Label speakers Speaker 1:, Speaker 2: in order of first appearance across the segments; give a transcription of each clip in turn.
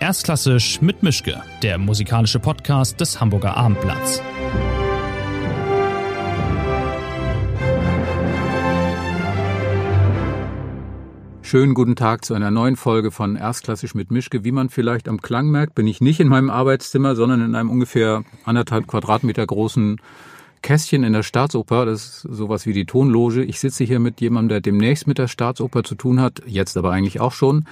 Speaker 1: Erstklassisch mit Mischke, der musikalische Podcast des Hamburger Abendblatts.
Speaker 2: Schönen guten Tag zu einer neuen Folge von Erstklassisch mit Mischke. Wie man vielleicht am Klang merkt, bin ich nicht in meinem Arbeitszimmer, sondern in einem ungefähr anderthalb Quadratmeter großen Kästchen in der Staatsoper. Das ist sowas wie die Tonloge. Ich sitze hier mit jemandem, der demnächst mit der Staatsoper zu tun hat, jetzt aber eigentlich auch schon.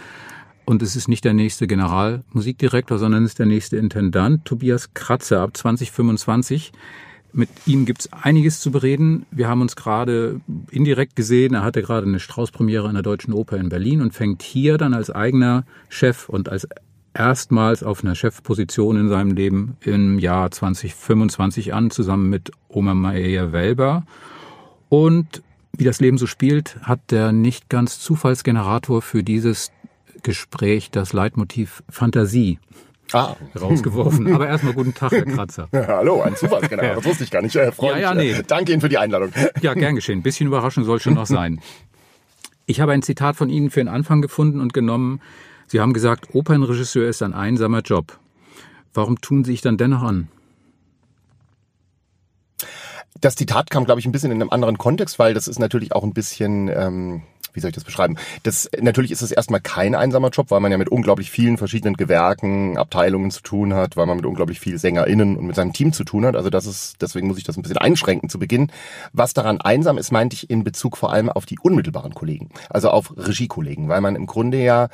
Speaker 2: Und es ist nicht der nächste Generalmusikdirektor, sondern es ist der nächste Intendant, Tobias Kratzer, ab 2025. Mit ihm gibt's einiges zu bereden. Wir haben uns gerade indirekt gesehen. Er hatte gerade eine Strauß-Premiere an der Deutschen Oper in Berlin und fängt hier dann als eigener Chef und als erstmals auf einer Chefposition in seinem Leben im Jahr 2025 an, zusammen mit Oma Maria Welber. Und wie das Leben so spielt, hat der nicht ganz Zufallsgenerator für dieses Gespräch das Leitmotiv Fantasie ah. rausgeworfen. Aber erstmal guten Tag, Herr Kratzer.
Speaker 3: Hallo, ein Zufallsgenerator. Das wusste ich gar nicht. Äh,
Speaker 2: ja, ja, nee.
Speaker 3: Danke Ihnen für die Einladung.
Speaker 2: Ja, gern geschehen. Ein bisschen Überraschung soll schon noch sein. Ich habe ein Zitat von Ihnen für den Anfang gefunden und genommen. Sie haben gesagt, Opernregisseur ist ein einsamer Job. Warum tun Sie sich dann dennoch an?
Speaker 3: Das Zitat kam, glaube ich, ein bisschen in einem anderen Kontext, weil das ist natürlich auch ein bisschen ähm, wie soll ich das beschreiben? Das, natürlich ist es erstmal kein einsamer Job, weil man ja mit unglaublich vielen verschiedenen Gewerken, Abteilungen zu tun hat, weil man mit unglaublich vielen SängerInnen und mit seinem Team zu tun hat. Also das ist, deswegen muss ich das ein bisschen einschränken zu Beginn. Was daran einsam ist, meinte ich in Bezug vor allem auf die unmittelbaren Kollegen, also auf Regiekollegen, weil man im Grunde ja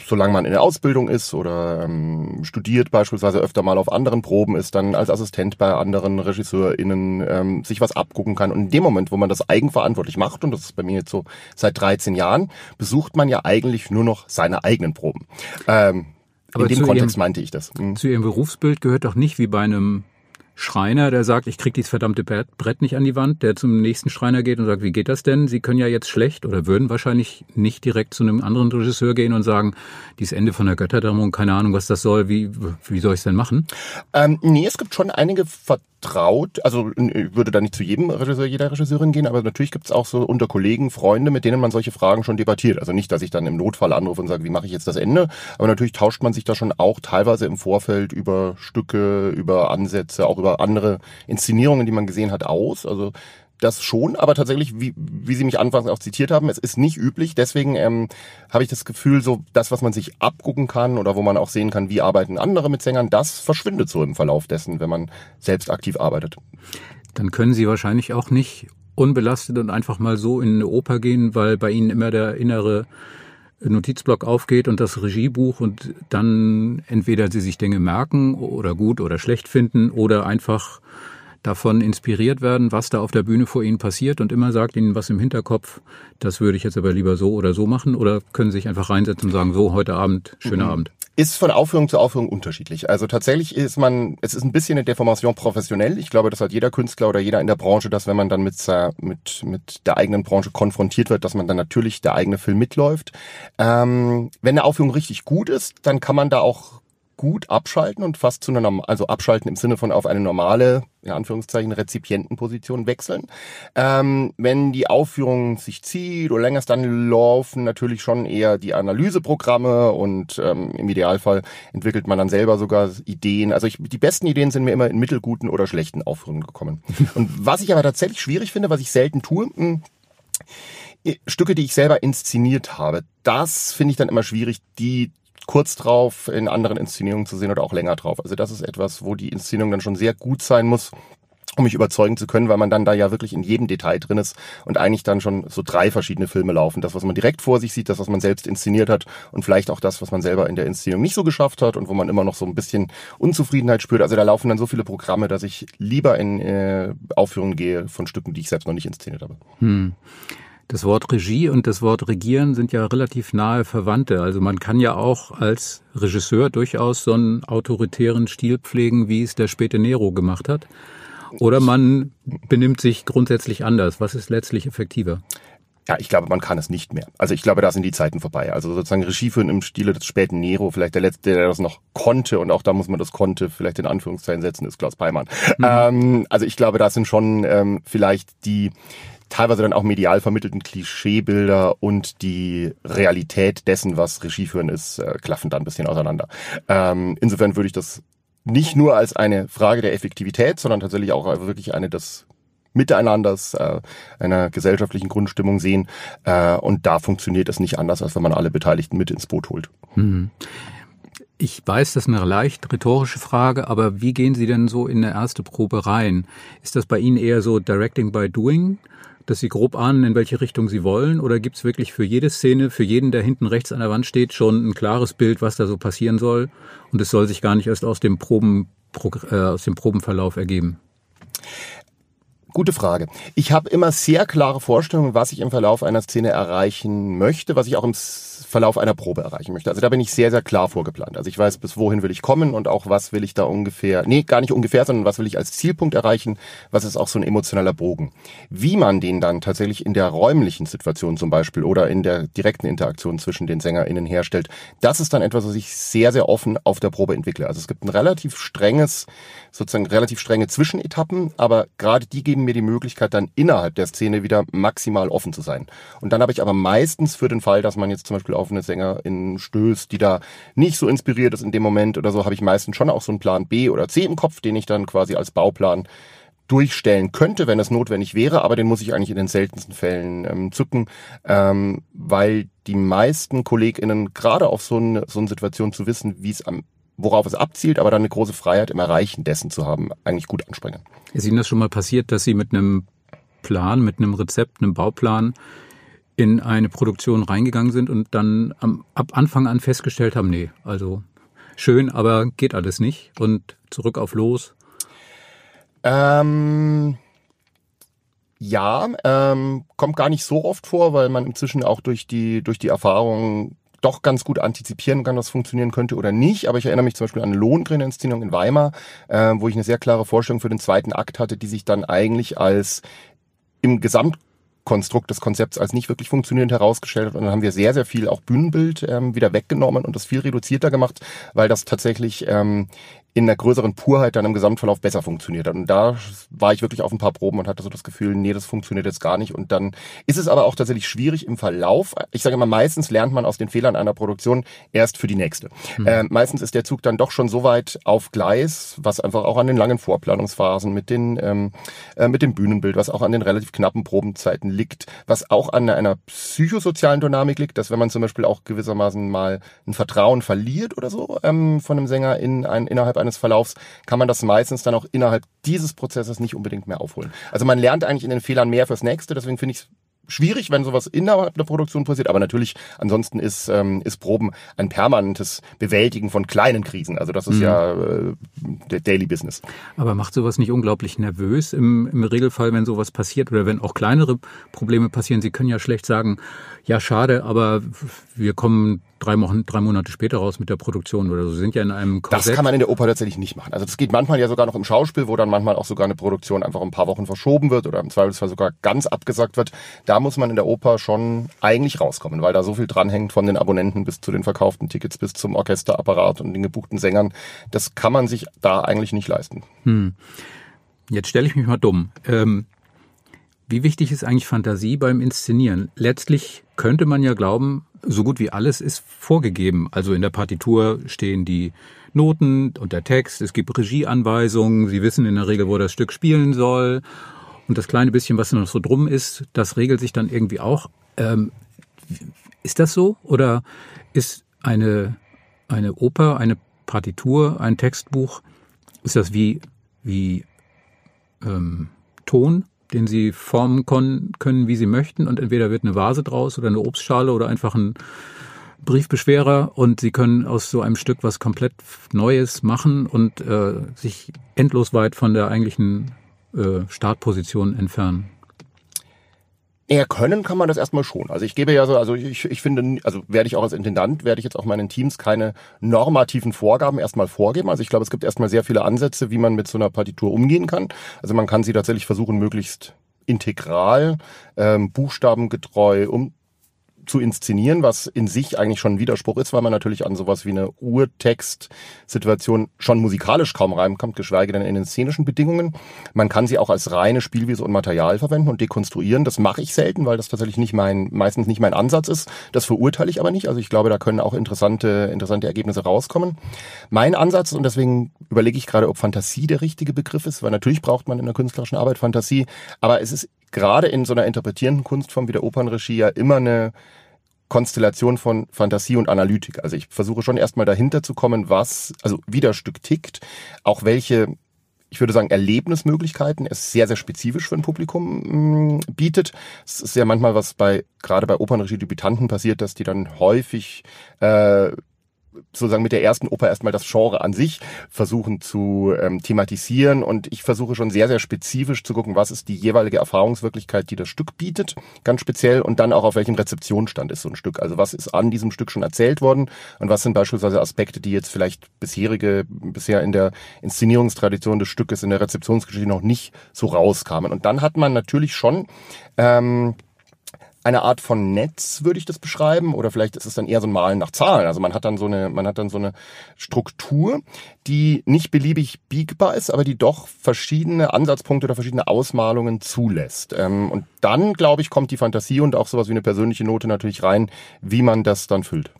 Speaker 3: solange man in der Ausbildung ist oder ähm, studiert beispielsweise öfter mal auf anderen Proben ist, dann als Assistent bei anderen RegisseurInnen ähm, sich was abgucken kann. Und in dem Moment, wo man das eigenverantwortlich macht, und das ist bei mir jetzt so seit 13 Jahren, besucht man ja eigentlich nur noch seine eigenen Proben. Ähm,
Speaker 2: Aber in dem Kontext ihrem, meinte ich das. Mhm. Zu Ihrem Berufsbild gehört doch nicht wie bei einem Schreiner, der sagt, ich krieg dieses verdammte Brett nicht an die Wand, der zum nächsten Schreiner geht und sagt, wie geht das denn? Sie können ja jetzt schlecht oder würden wahrscheinlich nicht direkt zu einem anderen Regisseur gehen und sagen, dieses Ende von der Götterdämmerung, keine Ahnung, was das soll, wie, wie soll ich es denn machen?
Speaker 3: Ähm, nee, es gibt schon einige vertraut, also ich würde da nicht zu jedem Regisseur, jeder Regisseurin gehen, aber natürlich gibt es auch so unter Kollegen, Freunde, mit denen man solche Fragen schon debattiert. Also nicht, dass ich dann im Notfall anrufe und sage, wie mache ich jetzt das Ende, aber natürlich tauscht man sich da schon auch teilweise im Vorfeld über Stücke, über Ansätze, auch über andere Inszenierungen, die man gesehen hat, aus. Also das schon, aber tatsächlich, wie, wie Sie mich anfangs auch zitiert haben, es ist nicht üblich. Deswegen ähm, habe ich das Gefühl, so das, was man sich abgucken kann oder wo man auch sehen kann, wie arbeiten andere mit Sängern, das verschwindet so im Verlauf dessen, wenn man selbst aktiv arbeitet.
Speaker 2: Dann können Sie wahrscheinlich auch nicht unbelastet und einfach mal so in eine Oper gehen, weil bei Ihnen immer der innere Notizblock aufgeht und das Regiebuch und dann entweder Sie sich Dinge merken oder gut oder schlecht finden oder einfach davon inspiriert werden, was da auf der Bühne vor ihnen passiert und immer sagt ihnen was im Hinterkopf, das würde ich jetzt aber lieber so oder so machen oder können sie sich einfach reinsetzen und sagen, so heute Abend, schöner mhm. Abend.
Speaker 3: Ist von Aufführung zu Aufführung unterschiedlich. Also tatsächlich ist man, es ist ein bisschen eine Deformation professionell. Ich glaube, das hat jeder Künstler oder jeder in der Branche, dass wenn man dann mit, mit, mit der eigenen Branche konfrontiert wird, dass man dann natürlich der eigene Film mitläuft. Ähm, wenn eine Aufführung richtig gut ist, dann kann man da auch gut abschalten und fast zu einer, also abschalten im Sinne von auf eine normale, in Anführungszeichen, Rezipientenposition wechseln. Ähm, wenn die Aufführung sich zieht oder länger ist, dann laufen natürlich schon eher die Analyseprogramme und ähm, im Idealfall entwickelt man dann selber sogar Ideen. Also ich, die besten Ideen sind mir immer in mittelguten oder schlechten Aufführungen gekommen. und was ich aber tatsächlich schwierig finde, was ich selten tue, mh, hm, Stücke, die ich selber inszeniert habe, das finde ich dann immer schwierig, die kurz drauf in anderen Inszenierungen zu sehen oder auch länger drauf. Also das ist etwas, wo die Inszenierung dann schon sehr gut sein muss, um mich überzeugen zu können, weil man dann da ja wirklich in jedem Detail drin ist und eigentlich dann schon so drei verschiedene Filme laufen. Das, was man direkt vor sich sieht, das, was man selbst inszeniert hat und vielleicht auch das, was man selber in der Inszenierung nicht so geschafft hat und wo man immer noch so ein bisschen Unzufriedenheit spürt. Also da laufen dann so viele Programme, dass ich lieber in äh, Aufführungen gehe von Stücken, die ich selbst noch nicht inszeniert habe. Hm.
Speaker 2: Das Wort Regie und das Wort Regieren sind ja relativ nahe Verwandte. Also man kann ja auch als Regisseur durchaus so einen autoritären Stil pflegen, wie es der späte Nero gemacht hat. Oder man benimmt sich grundsätzlich anders. Was ist letztlich effektiver?
Speaker 3: Ja, ich glaube, man kann es nicht mehr. Also ich glaube, da sind die Zeiten vorbei. Also sozusagen Regie führen im Stile des späten Nero, vielleicht der letzte, der das noch konnte und auch da muss man das konnte vielleicht in Anführungszeichen setzen, ist Klaus Peimann. Mhm. Ähm, also ich glaube, da sind schon ähm, vielleicht die teilweise dann auch medial vermittelten Klischeebilder und die Realität dessen, was Regie führen ist, äh, klaffen da ein bisschen auseinander. Ähm, insofern würde ich das nicht nur als eine Frage der Effektivität, sondern tatsächlich auch wirklich eine des Miteinanders, äh, einer gesellschaftlichen Grundstimmung sehen. Äh, und da funktioniert es nicht anders, als wenn man alle Beteiligten mit ins Boot holt. Mhm.
Speaker 2: Ich weiß, das ist eine leicht rhetorische Frage, aber wie gehen Sie denn so in eine erste Probe rein? Ist das bei Ihnen eher so Directing by Doing, dass Sie grob ahnen, in welche Richtung Sie wollen? Oder gibt es wirklich für jede Szene, für jeden, der hinten rechts an der Wand steht, schon ein klares Bild, was da so passieren soll? Und es soll sich gar nicht erst aus dem, Proben, äh, aus dem Probenverlauf ergeben?
Speaker 3: Gute Frage. Ich habe immer sehr klare Vorstellungen, was ich im Verlauf einer Szene erreichen möchte, was ich auch im Verlauf einer Probe erreichen möchte. Also da bin ich sehr, sehr klar vorgeplant. Also ich weiß, bis wohin will ich kommen und auch was will ich da ungefähr, nee, gar nicht ungefähr, sondern was will ich als Zielpunkt erreichen, was ist auch so ein emotionaler Bogen. Wie man den dann tatsächlich in der räumlichen Situation zum Beispiel oder in der direkten Interaktion zwischen den SängerInnen herstellt, das ist dann etwas, was ich sehr, sehr offen auf der Probe entwickle. Also es gibt ein relativ strenges, sozusagen relativ strenge Zwischenetappen, aber gerade die geben mir die Möglichkeit, dann innerhalb der Szene wieder maximal offen zu sein. Und dann habe ich aber meistens für den Fall, dass man jetzt zum Beispiel auf eine Sängerin stößt, die da nicht so inspiriert ist in dem Moment oder so, habe ich meistens schon auch so einen Plan B oder C im Kopf, den ich dann quasi als Bauplan durchstellen könnte, wenn es notwendig wäre, aber den muss ich eigentlich in den seltensten Fällen ähm, zücken, ähm, weil die meisten KollegInnen gerade auf so eine, so eine Situation zu wissen, wie es am worauf es abzielt, aber dann eine große Freiheit im Erreichen dessen zu haben, eigentlich gut anspringen.
Speaker 2: Ist Ihnen das schon mal passiert, dass Sie mit einem Plan, mit einem Rezept, einem Bauplan in eine Produktion reingegangen sind und dann am, ab Anfang an festgestellt haben, nee, also schön, aber geht alles nicht und zurück auf los?
Speaker 3: Ähm, ja, ähm, kommt gar nicht so oft vor, weil man inzwischen auch durch die, durch die Erfahrung doch ganz gut antizipieren kann, was funktionieren könnte oder nicht. Aber ich erinnere mich zum Beispiel an eine Lohengrin-Inszenierung in Weimar, äh, wo ich eine sehr klare Vorstellung für den zweiten Akt hatte, die sich dann eigentlich als im Gesamt Konstrukt des Konzepts als nicht wirklich funktionierend herausgestellt hat. Und dann haben wir sehr, sehr viel auch Bühnenbild ähm, wieder weggenommen und das viel reduzierter gemacht, weil das tatsächlich ähm, in einer größeren Purheit dann im Gesamtverlauf besser funktioniert hat. Und da war ich wirklich auf ein paar Proben und hatte so das Gefühl, nee, das funktioniert jetzt gar nicht. Und dann ist es aber auch tatsächlich schwierig im Verlauf. Ich sage immer, meistens lernt man aus den Fehlern einer Produktion erst für die nächste. Mhm. Äh, meistens ist der Zug dann doch schon so weit auf Gleis, was einfach auch an den langen Vorplanungsphasen mit den ähm, äh, mit dem Bühnenbild, was auch an den relativ knappen Probenzeiten liegt, was auch an einer psychosozialen Dynamik liegt, dass wenn man zum Beispiel auch gewissermaßen mal ein Vertrauen verliert oder so ähm, von einem Sänger in ein, innerhalb eines Verlaufs kann man das meistens dann auch innerhalb dieses Prozesses nicht unbedingt mehr aufholen. Also man lernt eigentlich in den Fehlern mehr fürs nächste, deswegen finde ich es schwierig, wenn sowas innerhalb der Produktion passiert, aber natürlich ansonsten ist, ähm, ist Proben ein permanentes Bewältigen von kleinen Krisen. Also das ist mhm. ja äh, der Daily Business.
Speaker 2: Aber macht sowas nicht unglaublich nervös im, im Regelfall, wenn sowas passiert oder wenn auch kleinere Probleme passieren? Sie können ja schlecht sagen, ja schade, aber wir kommen drei, Wochen, drei Monate später raus mit der Produktion oder so. Sie sind ja in einem
Speaker 3: Korsett. Das kann man in der Oper tatsächlich nicht machen. Also das geht manchmal ja sogar noch im Schauspiel, wo dann manchmal auch sogar eine Produktion einfach ein paar Wochen verschoben wird oder im Zweifelsfall sogar ganz abgesagt wird. Da muss man in der Oper schon eigentlich rauskommen, weil da so viel dranhängt von den Abonnenten bis zu den verkauften Tickets bis zum Orchesterapparat und den gebuchten Sängern. Das kann man sich da eigentlich nicht leisten. Hm.
Speaker 2: Jetzt stelle ich mich mal dumm. Ähm, wie wichtig ist eigentlich Fantasie beim Inszenieren? Letztlich könnte man ja glauben, so gut wie alles ist vorgegeben. Also in der Partitur stehen die Noten und der Text, es gibt Regieanweisungen, Sie wissen in der Regel, wo das Stück spielen soll. Und das kleine bisschen, was noch so drum ist, das regelt sich dann irgendwie auch. Ähm, ist das so? Oder ist eine, eine Oper, eine Partitur, ein Textbuch, ist das wie, wie ähm, Ton? Den sie formen können, wie sie möchten. Und entweder wird eine Vase draus oder eine Obstschale oder einfach ein Briefbeschwerer und sie können aus so einem Stück was komplett Neues machen und äh, sich endlos weit von der eigentlichen äh, Startposition entfernen.
Speaker 3: Eher können kann man das erstmal schon. Also ich gebe ja so, also ich, ich finde, also werde ich auch als Intendant, werde ich jetzt auch meinen Teams keine normativen Vorgaben erstmal vorgeben. Also ich glaube, es gibt erstmal sehr viele Ansätze, wie man mit so einer Partitur umgehen kann. Also man kann sie tatsächlich versuchen, möglichst integral, ähm, buchstabengetreu um zu inszenieren, was in sich eigentlich schon ein Widerspruch ist, weil man natürlich an sowas wie eine Urtext-Situation schon musikalisch kaum reinkommt, geschweige denn in den szenischen Bedingungen. Man kann sie auch als reine Spielwiese und Material verwenden und dekonstruieren. Das mache ich selten, weil das tatsächlich nicht mein, meistens nicht mein Ansatz ist. Das verurteile ich aber nicht. Also ich glaube, da können auch interessante, interessante Ergebnisse rauskommen. Mein Ansatz, und deswegen überlege ich gerade, ob Fantasie der richtige Begriff ist, weil natürlich braucht man in der künstlerischen Arbeit Fantasie, aber es ist gerade in so einer interpretierenden Kunstform wie der Opernregie ja immer eine Konstellation von Fantasie und Analytik. Also ich versuche schon erstmal dahinter zu kommen, was, also wie das Stück tickt, auch welche, ich würde sagen, Erlebnismöglichkeiten es sehr, sehr spezifisch für ein Publikum mm, bietet. Es ist ja manchmal was bei, gerade bei Opernregie-Debütanten passiert, dass die dann häufig äh, sozusagen mit der ersten Oper erstmal das Genre an sich versuchen zu ähm, thematisieren und ich versuche schon sehr, sehr spezifisch zu gucken, was ist die jeweilige Erfahrungswirklichkeit, die das Stück bietet, ganz speziell und dann auch auf welchem Rezeptionsstand ist so ein Stück. Also was ist an diesem Stück schon erzählt worden und was sind beispielsweise Aspekte, die jetzt vielleicht bisherige, bisher in der Inszenierungstradition des Stückes, in der Rezeptionsgeschichte noch nicht so rauskamen. Und dann hat man natürlich schon ähm, eine Art von Netz, würde ich das beschreiben, oder vielleicht ist es dann eher so ein Malen nach Zahlen. Also man hat dann so eine, man hat dann so eine Struktur, die nicht beliebig biegbar ist, aber die doch verschiedene Ansatzpunkte oder verschiedene Ausmalungen zulässt. Ähm, und dann, glaube ich, kommt die Fantasie und auch sowas wie eine persönliche Note natürlich rein, wie man das dann füllt.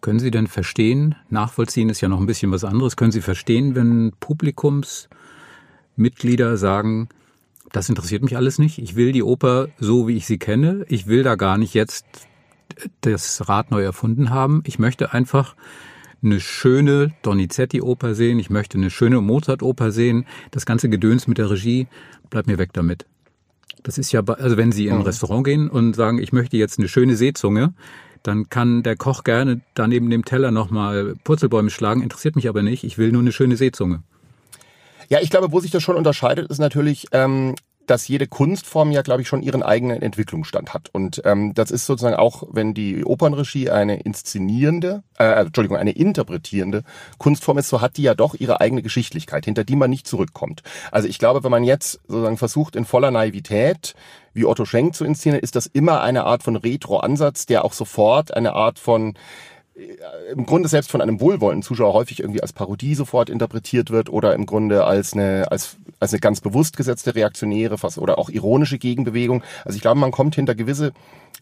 Speaker 2: Können Sie denn verstehen, nachvollziehen ist ja noch ein bisschen was anderes, können Sie verstehen, wenn Publikumsmitglieder sagen, das interessiert mich alles nicht. Ich will die Oper so, wie ich sie kenne. Ich will da gar nicht jetzt das Rad neu erfunden haben. Ich möchte einfach eine schöne Donizetti-Oper sehen. Ich möchte eine schöne Mozart-Oper sehen. Das ganze Gedöns mit der Regie, bleibt mir weg damit. Das ist ja, also wenn Sie in ein mhm. Restaurant gehen und sagen, ich möchte jetzt eine schöne Seezunge, dann kann der Koch gerne da neben dem Teller nochmal Purzelbäume schlagen, interessiert mich aber nicht. Ich will nur eine schöne Seezunge.
Speaker 3: Ja, ich glaube, wo sich das schon unterscheidet, ist natürlich, ähm, dass jede Kunstform ja, glaube ich, schon ihren eigenen Entwicklungsstand hat. Und ähm, das ist sozusagen auch, wenn die Opernregie eine inszenierende, äh, also, Entschuldigung, eine interpretierende Kunstform ist, so hat die ja doch ihre eigene Geschichtlichkeit, hinter die man nicht zurückkommt. Also ich glaube, wenn man jetzt sozusagen versucht, in voller Naivität wie Otto Schenk zu inszenieren, ist das immer eine Art von Retro-Ansatz, der auch sofort eine Art von äh, im Grunde selbst von einem wohlwollenden Zuschauer häufig irgendwie als Parodie sofort interpretiert wird oder im Grunde als eine, als, als eine ganz bewusst gesetzte reaktionäre fast oder auch ironische Gegenbewegung. Also ich glaube, man kommt hinter gewisse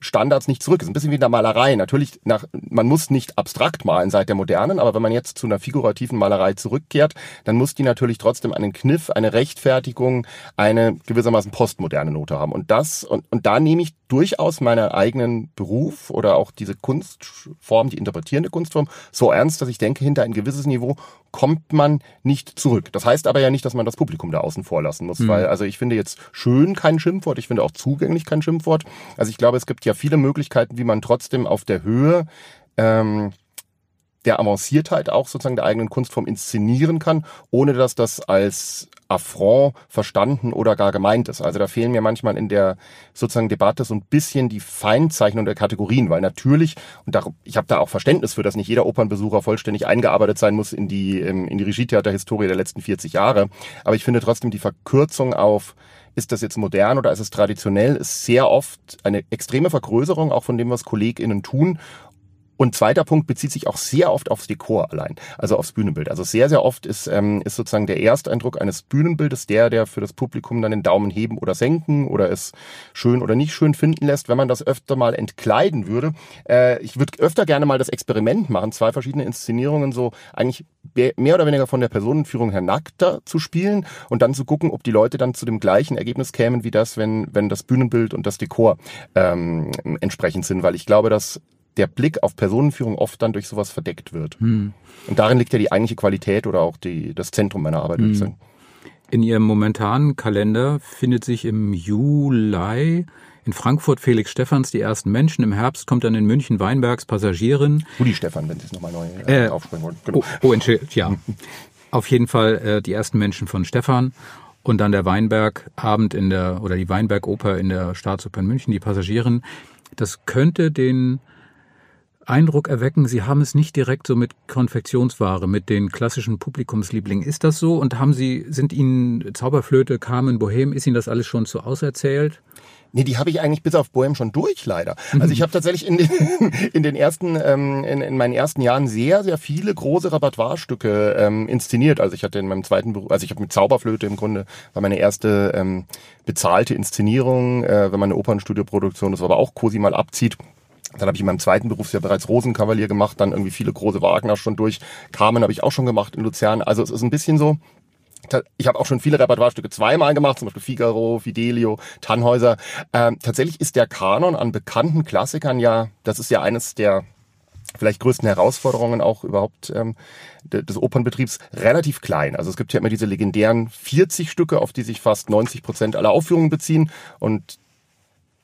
Speaker 3: Standards nicht zurück. Das ist ein bisschen wie in der Malerei. Natürlich, nach, man muss nicht abstrakt malen seit der modernen, aber wenn man jetzt zu einer figurativen Malerei zurückkehrt, dann muss die natürlich trotzdem einen Kniff, eine Rechtfertigung, eine gewissermaßen postmoderne Note haben. Und das, und, und da nehme ich durchaus meinen eigenen Beruf oder auch diese Kunstform, die interpretierende Kunstform, so ernst, dass ich denke, hinter ein gewisses Niveau kommt man nicht zurück. Das heißt aber ja nicht, dass man das Publikum da außen vor lassen muss, mhm. weil, also ich finde jetzt schön kein Schimpfwort, ich finde auch zugänglich kein Schimpfwort. Also ich glaube, es gibt ja viele Möglichkeiten, wie man trotzdem auf der Höhe ähm, der Avanciertheit auch sozusagen der eigenen Kunstform inszenieren kann, ohne dass das als Affront verstanden oder gar gemeint ist. Also da fehlen mir manchmal in der sozusagen Debatte so ein bisschen die Feinzeichnung der Kategorien, weil natürlich, und da, ich habe da auch Verständnis für, dass nicht jeder Opernbesucher vollständig eingearbeitet sein muss in die, ähm, in die Regietheaterhistorie der letzten 40 Jahre. Aber ich finde trotzdem die Verkürzung auf ist das jetzt modern oder ist es traditionell, ist sehr oft eine extreme Vergrößerung auch von dem, was KollegInnen tun und zweiter Punkt bezieht sich auch sehr oft aufs Dekor allein, also aufs Bühnenbild. Also sehr, sehr oft ist, ähm, ist sozusagen der Ersteindruck eines Bühnenbildes der, der für das Publikum dann den Daumen heben oder senken oder es schön oder nicht schön finden lässt. Wenn man das öfter mal entkleiden würde, äh, ich würde öfter gerne mal das Experiment machen, zwei verschiedene Inszenierungen so eigentlich mehr oder weniger von der Personenführung her nackter zu spielen und dann zu gucken, ob die Leute dann zu dem gleichen Ergebnis kämen wie das, wenn, wenn das Bühnenbild und das Dekor ähm, entsprechend sind, weil ich glaube, dass der Blick auf Personenführung oft dann durch sowas verdeckt wird. Hm. Und darin liegt ja die eigentliche Qualität oder auch die, das Zentrum meiner Arbeit, hm. sagen.
Speaker 2: In Ihrem momentanen Kalender findet sich im Juli in Frankfurt Felix Stephans die ersten Menschen. Im Herbst kommt dann in München Weinbergs Passagierin.
Speaker 3: Rudi Stefan, wenn Sie es nochmal neu äh, äh, aufspringen wollen.
Speaker 2: Genau. Oh, oh ja. Auf jeden Fall äh, die ersten Menschen von Stefan. Und dann der Weinbergabend in der, oder die Weinbergoper in der Staatsoper in München, die Passagierin. Das könnte den Eindruck erwecken, Sie haben es nicht direkt so mit Konfektionsware, mit den klassischen Publikumslieblingen. Ist das so? Und haben Sie, sind Ihnen Zauberflöte, Carmen, Bohem, ist Ihnen das alles schon zu auserzählt?
Speaker 3: Nee, die habe ich eigentlich bis auf Bohem schon durch, leider. Also ich habe tatsächlich in den, in den ersten, ähm, in, in meinen ersten Jahren sehr, sehr viele große Repertoirestücke ähm, inszeniert. Also ich hatte in meinem zweiten Beruf, also ich habe mit Zauberflöte im Grunde, war meine erste ähm, bezahlte Inszenierung, äh, wenn man eine Opernstudioproduktion ist, aber auch Cosi mal abzieht. Dann habe ich in meinem zweiten Berufsjahr bereits Rosenkavalier gemacht, dann irgendwie viele große Wagner schon durch. Carmen habe ich auch schon gemacht in Luzern. Also es ist ein bisschen so, ich habe auch schon viele Repertoirestücke zweimal gemacht, zum Beispiel Figaro, Fidelio, Tannhäuser. Ähm, tatsächlich ist der Kanon an bekannten Klassikern ja, das ist ja eines der vielleicht größten Herausforderungen auch überhaupt ähm, des Opernbetriebs relativ klein. Also es gibt ja immer diese legendären 40 Stücke, auf die sich fast 90 Prozent aller Aufführungen beziehen und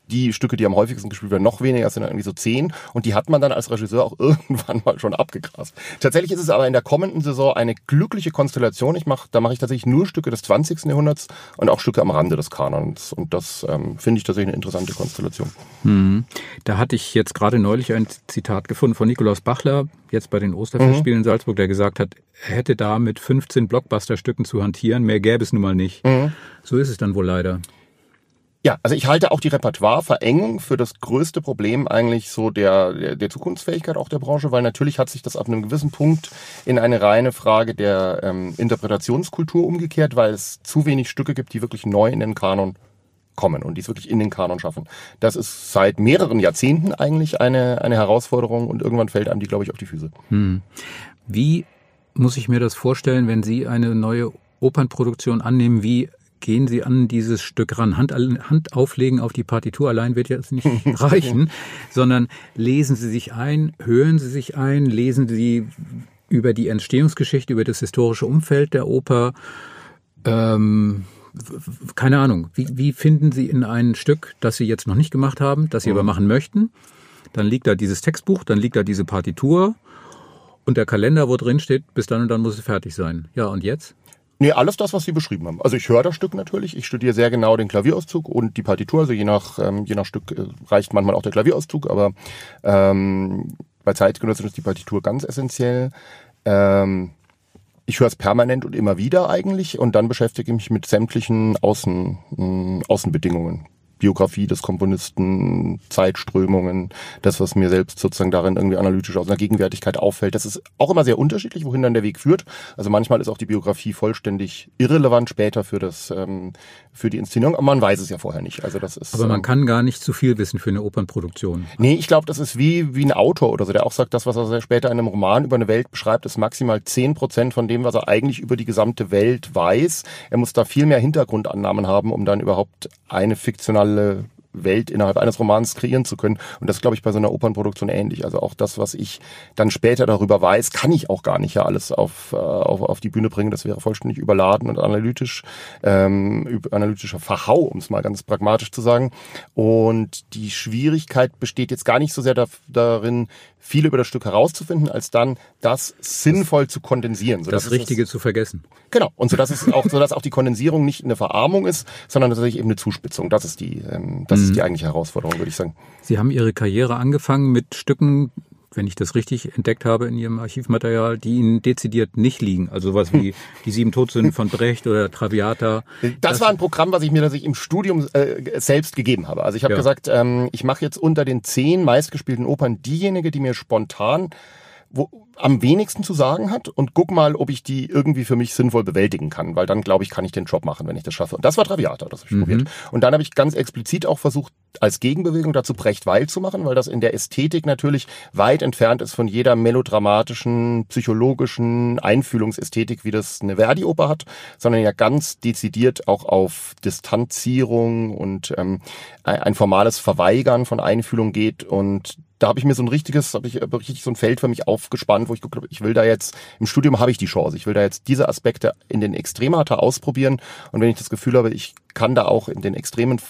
Speaker 3: die Stücke, die am häufigsten gespielt werden, noch weniger, sind dann irgendwie so zehn. Und die hat man dann als Regisseur auch irgendwann mal schon abgegrast. Tatsächlich ist es aber in der kommenden Saison eine glückliche Konstellation. Ich mach, da mache ich tatsächlich nur Stücke des 20. Jahrhunderts und auch Stücke am Rande des Kanons. Und das ähm, finde ich tatsächlich eine interessante Konstellation.
Speaker 2: Hm. Da hatte ich jetzt gerade neulich ein Zitat gefunden von Nikolaus Bachler, jetzt bei den Osterfestspielen mhm. in Salzburg, der gesagt hat, er hätte da mit 15 Blockbuster-Stücken zu hantieren, mehr gäbe es nun mal nicht. Mhm. So ist es dann wohl leider.
Speaker 3: Ja, also ich halte auch die Repertoire-Verengung für das größte Problem eigentlich so der, der, der Zukunftsfähigkeit auch der Branche, weil natürlich hat sich das ab einem gewissen Punkt in eine reine Frage der ähm, Interpretationskultur umgekehrt, weil es zu wenig Stücke gibt, die wirklich neu in den Kanon kommen und die es wirklich in den Kanon schaffen. Das ist seit mehreren Jahrzehnten eigentlich eine, eine Herausforderung und irgendwann fällt einem die, glaube ich, auf die Füße. Hm.
Speaker 2: Wie muss ich mir das vorstellen, wenn Sie eine neue Opernproduktion annehmen? Wie gehen Sie an dieses Stück ran. Hand, Hand auflegen auf die Partitur allein wird jetzt nicht reichen, sondern lesen Sie sich ein, hören Sie sich ein, lesen Sie über die Entstehungsgeschichte, über das historische Umfeld der Oper. Ähm, keine Ahnung. Wie, wie finden Sie in ein Stück, das Sie jetzt noch nicht gemacht haben, das Sie mhm. aber machen möchten? Dann liegt da dieses Textbuch, dann liegt da diese Partitur und der Kalender, wo drin steht, bis dann und dann muss es fertig sein. Ja, und jetzt?
Speaker 3: Nee, alles das, was Sie beschrieben haben. Also ich höre das Stück natürlich. Ich studiere sehr genau den Klavierauszug und die Partitur. Also je nach, ähm, je nach Stück äh, reicht manchmal auch der Klavierauszug, aber ähm, bei Zeitgenössischen ist die Partitur ganz essentiell. Ähm, ich höre es permanent und immer wieder eigentlich und dann beschäftige ich mich mit sämtlichen Außen, äh, Außenbedingungen. Biografie des Komponisten, Zeitströmungen, das, was mir selbst sozusagen darin irgendwie analytisch aus einer Gegenwärtigkeit auffällt. Das ist auch immer sehr unterschiedlich, wohin dann der Weg führt. Also manchmal ist auch die Biografie vollständig irrelevant später für das, ähm, für die Inszenierung, aber man weiß es ja vorher nicht. Also das ist.
Speaker 2: Aber man ähm, kann gar nicht zu viel wissen für eine Opernproduktion.
Speaker 3: Nee, ich glaube, das ist wie, wie ein Autor oder so, der auch sagt, das, was er später in einem Roman über eine Welt beschreibt, ist maximal zehn Prozent von dem, was er eigentlich über die gesamte Welt weiß. Er muss da viel mehr Hintergrundannahmen haben, um dann überhaupt eine fiktionale fiktionale Welt innerhalb eines Romans kreieren zu können. Und das glaube ich bei so einer Opernproduktion ähnlich. Also auch das, was ich dann später darüber weiß, kann ich auch gar nicht ja alles auf, äh, auf, auf die Bühne bringen. Das wäre vollständig überladen und analytisch, ähm, analytischer Verhau, um es mal ganz pragmatisch zu sagen. Und die Schwierigkeit besteht jetzt gar nicht so sehr da, darin, viel über das Stück herauszufinden, als dann das sinnvoll zu kondensieren.
Speaker 2: Das Richtige es, zu vergessen.
Speaker 3: Genau. Und so dass es auch, so dass auch die Kondensierung nicht eine Verarmung ist, sondern tatsächlich eben eine Zuspitzung. Das ist die, ähm, das mhm. ist die eigentliche Herausforderung, würde ich sagen.
Speaker 2: Sie haben Ihre Karriere angefangen mit Stücken, wenn ich das richtig entdeckt habe in Ihrem Archivmaterial, die Ihnen dezidiert nicht liegen. Also sowas wie die sieben Todsünden von Brecht oder Traviata.
Speaker 3: Das, das war ein Programm, was ich mir tatsächlich im Studium äh, selbst gegeben habe. Also ich habe ja. gesagt, ähm, ich mache jetzt unter den zehn meistgespielten Opern diejenige, die mir spontan wo, am wenigsten zu sagen hat und guck mal, ob ich die irgendwie für mich sinnvoll bewältigen kann, weil dann glaube ich, kann ich den Job machen, wenn ich das schaffe. Und das war Traviata, das habe ich mhm. probiert. Und dann habe ich ganz explizit auch versucht, als Gegenbewegung dazu Brecht-Weil zu machen, weil das in der Ästhetik natürlich weit entfernt ist von jeder melodramatischen, psychologischen Einfühlungsästhetik, wie das eine Verdi-Oper hat, sondern ja ganz dezidiert auch auf Distanzierung und ähm, ein formales Verweigern von Einfühlung geht und da habe ich mir so ein richtiges, habe ich richtig so ein Feld für mich aufgespannt, wo ich geguckt habe, ich will da jetzt, im Studium habe ich die Chance, ich will da jetzt diese Aspekte in den Extremata ausprobieren. Und wenn ich das Gefühl habe, ich kann da auch in den extremen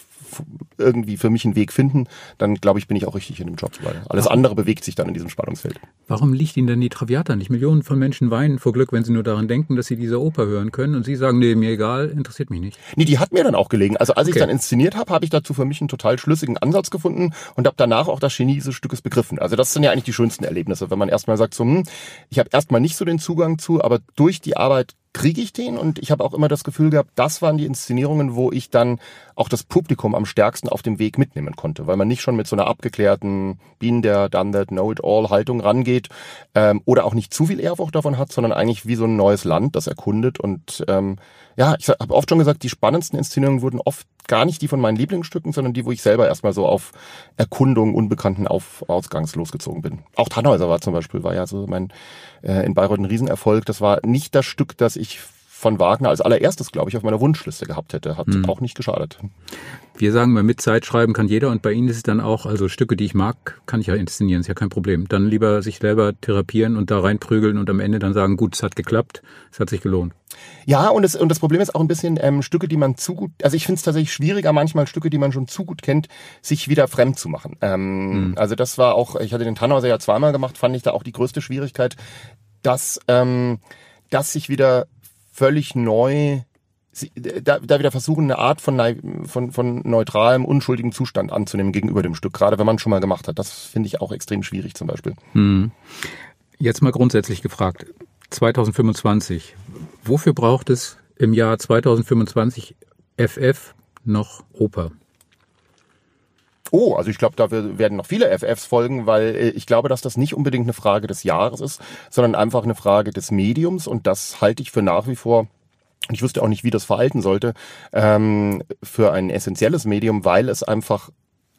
Speaker 3: irgendwie für mich einen Weg finden, dann glaube ich, bin ich auch richtig in dem Job. Weil alles andere bewegt sich dann in diesem Spannungsfeld.
Speaker 2: Warum liegt Ihnen denn die Traviata nicht? Millionen von Menschen weinen vor Glück, wenn sie nur daran denken, dass sie diese Oper hören können und Sie sagen, nee, mir egal, interessiert mich nicht.
Speaker 3: Nee, die hat mir dann auch gelegen. Also als okay. ich dann inszeniert habe, habe ich dazu für mich einen total schlüssigen Ansatz gefunden und habe danach auch das Genie dieses Stückes begriffen. Also das sind ja eigentlich die schönsten Erlebnisse, wenn man erstmal sagt, so, hm, ich habe erstmal nicht so den Zugang zu, aber durch die Arbeit kriege ich den? Und ich habe auch immer das Gefühl gehabt, das waren die Inszenierungen, wo ich dann auch das Publikum am stärksten auf dem Weg mitnehmen konnte, weil man nicht schon mit so einer abgeklärten Been there, done that, know it all Haltung rangeht ähm, oder auch nicht zu viel Ehrfurcht davon hat, sondern eigentlich wie so ein neues Land, das erkundet und ähm, ja, ich habe oft schon gesagt, die spannendsten Inszenierungen wurden oft gar nicht die von meinen Lieblingsstücken, sondern die, wo ich selber erstmal so auf Erkundung unbekannten auf Ausgangs losgezogen bin. Auch Tannhäuser war zum Beispiel, war ja so mein äh, in Bayreuth ein Riesenerfolg. Das war nicht das Stück, das ich von Wagner als allererstes, glaube ich, auf meiner Wunschliste gehabt hätte. Hat hm. auch nicht geschadet.
Speaker 2: Wir sagen mal, mit Zeit schreiben kann jeder und bei Ihnen ist es dann auch, also Stücke, die ich mag, kann ich ja inszenieren, ist ja kein Problem. Dann lieber sich selber therapieren und da reinprügeln und am Ende dann sagen, gut, es hat geklappt, es hat sich gelohnt.
Speaker 3: Ja, und, es, und das Problem ist auch ein bisschen ähm, Stücke, die man zu gut, also ich finde es tatsächlich schwieriger, manchmal Stücke, die man schon zu gut kennt, sich wieder fremd zu machen. Ähm, mhm. Also das war auch, ich hatte den Tannhauser ja zweimal gemacht, fand ich da auch die größte Schwierigkeit, dass, ähm, dass sich wieder völlig neu da, da wieder versuchen, eine Art von, von, von neutralem, unschuldigem Zustand anzunehmen gegenüber dem Stück, gerade wenn man schon mal gemacht hat. Das finde ich auch extrem schwierig zum Beispiel. Hm.
Speaker 2: Jetzt mal grundsätzlich gefragt, 2025, wofür braucht es im Jahr 2025 FF noch Oper?
Speaker 3: Oh, also ich glaube, da werden noch viele FFs folgen, weil äh, ich glaube, dass das nicht unbedingt eine Frage des Jahres ist, sondern einfach eine Frage des Mediums und das halte ich für nach wie vor ich wüsste auch nicht, wie das verhalten sollte, ähm, für ein essentielles Medium, weil es einfach,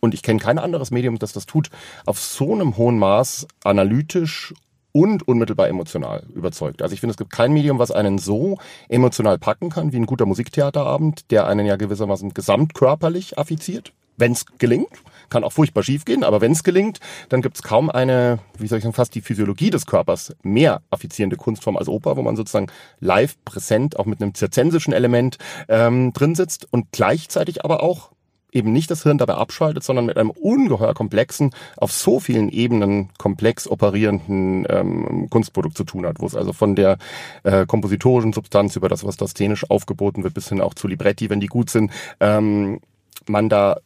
Speaker 3: und ich kenne kein anderes Medium, das das tut, auf so einem hohen Maß analytisch und unmittelbar emotional überzeugt. Also ich finde, es gibt kein Medium, was einen so emotional packen kann wie ein guter Musiktheaterabend, der einen ja gewissermaßen gesamtkörperlich affiziert wenn es gelingt. Kann auch furchtbar schief gehen, aber wenn es gelingt, dann gibt es kaum eine, wie soll ich sagen, fast die Physiologie des Körpers mehr affizierende Kunstform als Oper, wo man sozusagen live präsent, auch mit einem zirzensischen Element ähm, drin sitzt und gleichzeitig aber auch eben nicht das Hirn dabei abschaltet, sondern mit einem ungeheuer komplexen, auf so vielen Ebenen komplex operierenden ähm, Kunstprodukt zu tun hat, wo es also von der äh, kompositorischen Substanz über das, was da szenisch aufgeboten wird, bis hin auch zu Libretti, wenn die gut sind, ähm, man da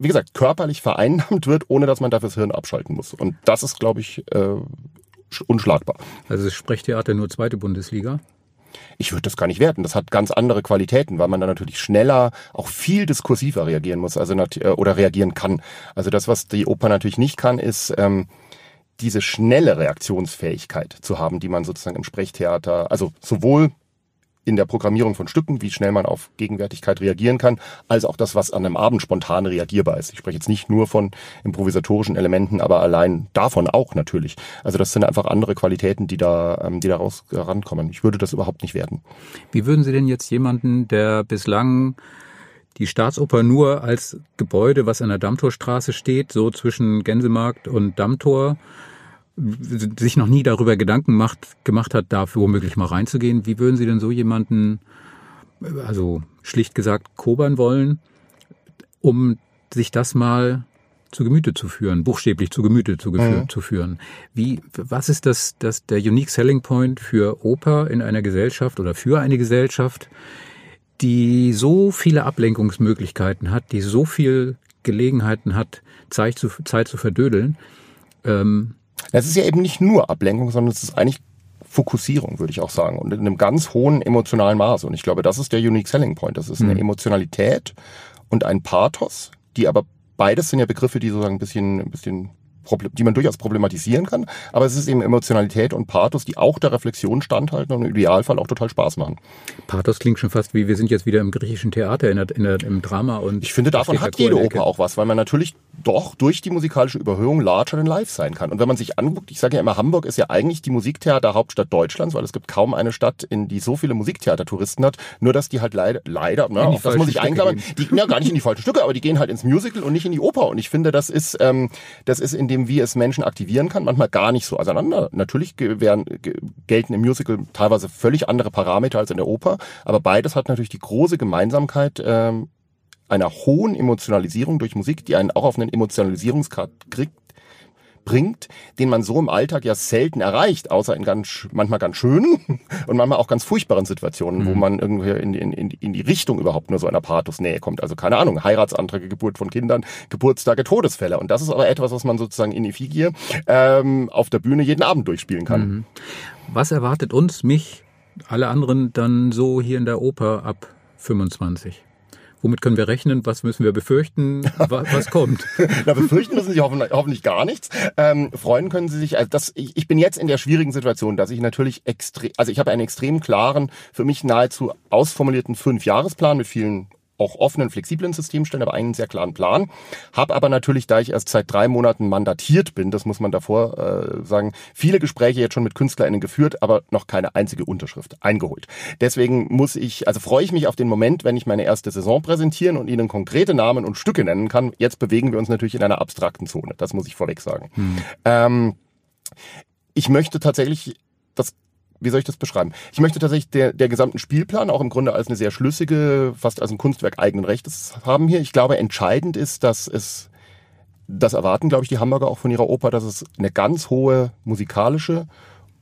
Speaker 3: wie gesagt, körperlich vereinnahmt wird, ohne dass man dafür das Hirn abschalten muss. Und das ist, glaube ich, äh, unschlagbar.
Speaker 2: Also ist Sprechtheater nur zweite Bundesliga?
Speaker 3: Ich würde das gar nicht werten. Das hat ganz andere Qualitäten, weil man da natürlich schneller, auch viel diskursiver reagieren muss, also äh, oder reagieren kann. Also das, was die Oper natürlich nicht kann, ist ähm, diese schnelle Reaktionsfähigkeit zu haben, die man sozusagen im Sprechtheater, also sowohl in der Programmierung von Stücken, wie schnell man auf Gegenwärtigkeit reagieren kann, als auch das, was an einem Abend spontan reagierbar ist. Ich spreche jetzt nicht nur von improvisatorischen Elementen, aber allein davon auch natürlich. Also das sind einfach andere Qualitäten, die da, ähm, die daraus rankommen. Ich würde das überhaupt nicht werten.
Speaker 2: Wie würden Sie denn jetzt jemanden, der bislang die Staatsoper nur als Gebäude, was an der Dammtorstraße steht, so zwischen Gänsemarkt und Dammtor, sich noch nie darüber Gedanken macht, gemacht hat, da womöglich mal reinzugehen. Wie würden Sie denn so jemanden, also schlicht gesagt, kobern wollen, um sich das mal zu Gemüte zu führen, buchstäblich zu Gemüte zu, mhm. zu führen. Wie, was ist das, das, der unique selling point für Oper in einer Gesellschaft oder für eine Gesellschaft, die so viele Ablenkungsmöglichkeiten hat, die so viel Gelegenheiten hat, Zeit zu, Zeit zu verdödeln,
Speaker 3: ähm, es ist ja eben nicht nur Ablenkung, sondern es ist eigentlich Fokussierung, würde ich auch sagen. Und in einem ganz hohen emotionalen Maße. Und ich glaube, das ist der Unique Selling Point. Das ist eine mhm. Emotionalität und ein Pathos, die aber beides sind ja Begriffe, die sozusagen ein bisschen, ein bisschen die man durchaus problematisieren kann, aber es ist eben Emotionalität und Pathos, die auch der Reflexion standhalten und im Idealfall auch total Spaß machen.
Speaker 2: Pathos klingt schon fast wie, wir sind jetzt wieder im griechischen Theater, in der, in der, im Drama und...
Speaker 3: Ich finde, davon hat jede Oper auch was, weil man natürlich doch durch die musikalische Überhöhung larger than life sein kann. Und wenn man sich anguckt, ich sage ja immer, Hamburg ist ja eigentlich die Musiktheaterhauptstadt Deutschlands, weil es gibt kaum eine Stadt, in die so viele Musiktheatertouristen hat, nur dass die halt leider, leider, auf das muss ich einklammern, die, ja, gar nicht in die falschen Stücke, aber die gehen halt ins Musical und nicht in die Oper. Und ich finde, das ist, ähm, das ist in dem, wie es Menschen aktivieren kann, manchmal gar nicht so auseinander. Natürlich werden, gelten im Musical teilweise völlig andere Parameter als in der Oper, aber beides hat natürlich die große Gemeinsamkeit, ähm, einer hohen Emotionalisierung durch Musik, die einen auch auf einen Emotionalisierungsgrad kriegt, bringt, den man so im Alltag ja selten erreicht, außer in ganz, manchmal ganz schönen und manchmal auch ganz furchtbaren Situationen, mhm. wo man irgendwie in, in, in die Richtung überhaupt nur so einer Pathos-Nähe kommt. Also keine Ahnung, Heiratsanträge, Geburt von Kindern, Geburtstage, Todesfälle. Und das ist aber etwas, was man sozusagen in Effigie ähm, auf der Bühne jeden Abend durchspielen kann. Mhm.
Speaker 2: Was erwartet uns, mich, alle anderen dann so hier in der Oper ab 25? Womit können wir rechnen? Was müssen wir befürchten? Was, kommt?
Speaker 3: Na, befürchten müssen Sie hoffentlich, hoffentlich gar nichts. Ähm, freuen können Sie sich. Also das, ich, ich bin jetzt in der schwierigen Situation, dass ich natürlich extrem, also ich habe einen extrem klaren, für mich nahezu ausformulierten Fünfjahresplan mit vielen auch offenen, flexiblen System stellen, aber einen sehr klaren Plan. Habe aber natürlich, da ich erst seit drei Monaten mandatiert bin, das muss man davor äh, sagen, viele Gespräche jetzt schon mit KünstlerInnen geführt, aber noch keine einzige Unterschrift eingeholt. Deswegen muss ich, also freue ich mich auf den Moment, wenn ich meine erste Saison präsentieren und Ihnen konkrete Namen und Stücke nennen kann. Jetzt bewegen wir uns natürlich in einer abstrakten Zone. Das muss ich vorweg sagen. Hm. Ähm, ich möchte tatsächlich das wie soll ich das beschreiben? Ich möchte tatsächlich der, der gesamten Spielplan auch im Grunde als eine sehr schlüssige, fast als ein Kunstwerk eigenen Rechtes haben hier. Ich glaube, entscheidend ist, dass es, das erwarten, glaube ich, die Hamburger auch von ihrer Oper, dass es eine ganz hohe musikalische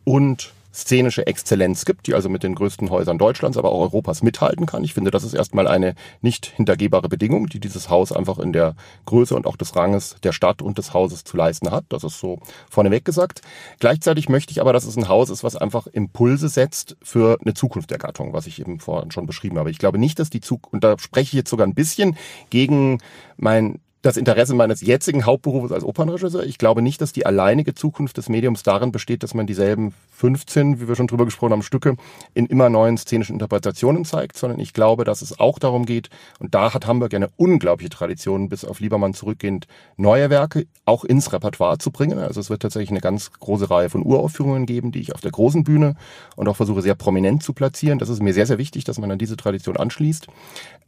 Speaker 3: und szenische Exzellenz gibt, die also mit den größten Häusern Deutschlands, aber auch Europas mithalten kann. Ich finde, das ist erstmal eine nicht hintergehbare Bedingung, die dieses Haus einfach in der Größe und auch des Ranges der Stadt und des Hauses zu leisten hat. Das ist so vorneweg gesagt. Gleichzeitig möchte ich aber, dass es ein Haus ist, was einfach Impulse setzt für eine Zukunft der Gattung, was ich eben vorhin schon beschrieben habe. Ich glaube nicht, dass die Zukunft, und da spreche ich jetzt sogar ein bisschen gegen mein das Interesse meines jetzigen Hauptberufes als Opernregisseur. Ich glaube nicht, dass die alleinige Zukunft des Mediums darin besteht, dass man dieselben 15, wie wir schon drüber gesprochen haben, Stücke in immer neuen szenischen Interpretationen zeigt, sondern ich glaube, dass es auch darum geht, und da hat Hamburg eine unglaubliche Tradition, bis auf Liebermann zurückgehend, neue Werke auch ins Repertoire zu bringen. Also es wird tatsächlich eine ganz große Reihe von Uraufführungen geben, die ich auf der großen Bühne und auch versuche sehr prominent zu platzieren. Das ist mir sehr, sehr wichtig, dass man an diese Tradition anschließt.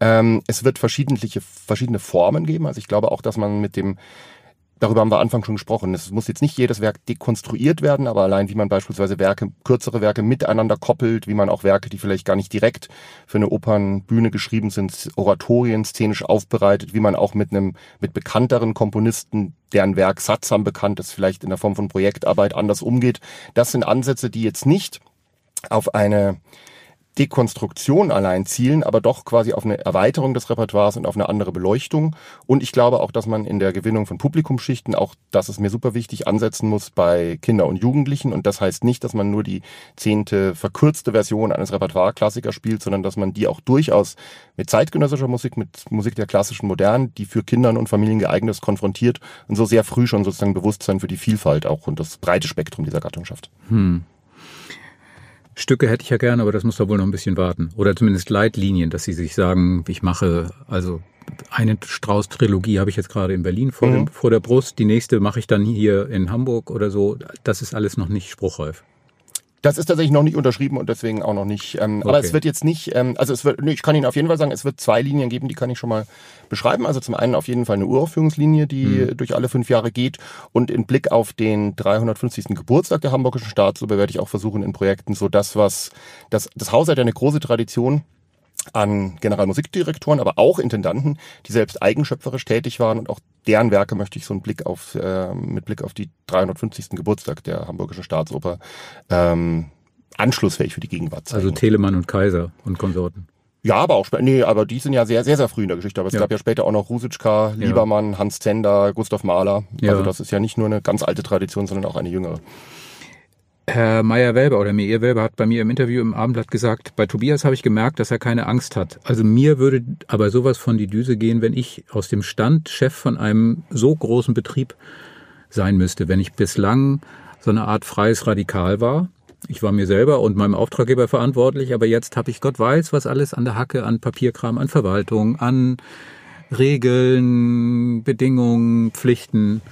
Speaker 3: Ähm, es wird verschiedene, verschiedene Formen geben. Also ich glaube, glaube auch, dass man mit dem Darüber haben wir Anfang schon gesprochen. Es muss jetzt nicht jedes Werk dekonstruiert werden, aber allein wie man beispielsweise Werke, kürzere Werke miteinander koppelt, wie man auch Werke, die vielleicht gar nicht direkt für eine Opernbühne geschrieben sind, Oratorien szenisch aufbereitet, wie man auch mit einem, mit bekannteren Komponisten, deren Werk sattsam bekannt ist, vielleicht in der Form von Projektarbeit anders umgeht. Das sind Ansätze, die jetzt nicht auf eine Dekonstruktion allein zielen, aber doch quasi auf eine Erweiterung des Repertoires und auf eine andere Beleuchtung. Und ich glaube auch, dass man in der Gewinnung von Publikumsschichten, auch das ist mir super wichtig, ansetzen muss bei Kinder und Jugendlichen. Und das heißt nicht, dass man nur die zehnte verkürzte Version eines Repertoire-Klassikers spielt, sondern dass man die auch durchaus mit zeitgenössischer Musik, mit Musik der klassischen Modernen, die für Kindern und Familien geeignet ist, konfrontiert und so sehr früh schon sozusagen Bewusstsein für die Vielfalt auch und das breite Spektrum dieser Gattung schafft. Hm.
Speaker 2: Stücke hätte ich ja gerne, aber das muss da wohl noch ein bisschen warten. Oder zumindest Leitlinien, dass sie sich sagen, ich mache, also eine Strauß-Trilogie habe ich jetzt gerade in Berlin vor, mhm. dem, vor der Brust, die nächste mache ich dann hier in Hamburg oder so. Das ist alles noch nicht spruchreif.
Speaker 3: Das ist tatsächlich noch nicht unterschrieben und deswegen auch noch nicht. Ähm, okay. Aber es wird jetzt nicht, ähm, also es wird, ich kann Ihnen auf jeden Fall sagen, es wird zwei Linien geben, die kann ich schon mal beschreiben. Also zum einen auf jeden Fall eine Uraufführungslinie, die mhm. durch alle fünf Jahre geht und in Blick auf den 350. Geburtstag der Hamburgischen Staatsoper werde ich auch versuchen in Projekten so das, was das, das Haus hat ja eine große Tradition an Generalmusikdirektoren, aber auch Intendanten, die selbst eigenschöpferisch tätig waren und auch deren Werke möchte ich so einen Blick auf, äh, mit Blick auf die 350. Geburtstag der Hamburgischen Staatsoper ähm, anschlussfähig für die Gegenwart
Speaker 2: zeigen. Also Telemann und Kaiser und Konsorten.
Speaker 3: Ja, aber auch nee, aber die sind ja sehr, sehr, sehr früh in der Geschichte. Aber es ja. gab ja später auch noch Rusitschka, Liebermann, ja. Hans Zender, Gustav Mahler. Ja. Also das ist ja nicht nur eine ganz alte Tradition, sondern auch eine jüngere.
Speaker 2: Herr Meyer-Welber oder Meir Welber hat bei mir im Interview im Abendblatt gesagt, bei Tobias habe ich gemerkt, dass er keine Angst hat. Also mir würde aber sowas von die Düse gehen, wenn ich aus dem Stand Chef von einem so großen Betrieb sein müsste. Wenn ich bislang so eine Art freies Radikal war. Ich war mir selber und meinem Auftraggeber verantwortlich, aber jetzt habe ich Gott weiß, was alles an der Hacke, an Papierkram, an Verwaltung, an Regeln, Bedingungen, Pflichten.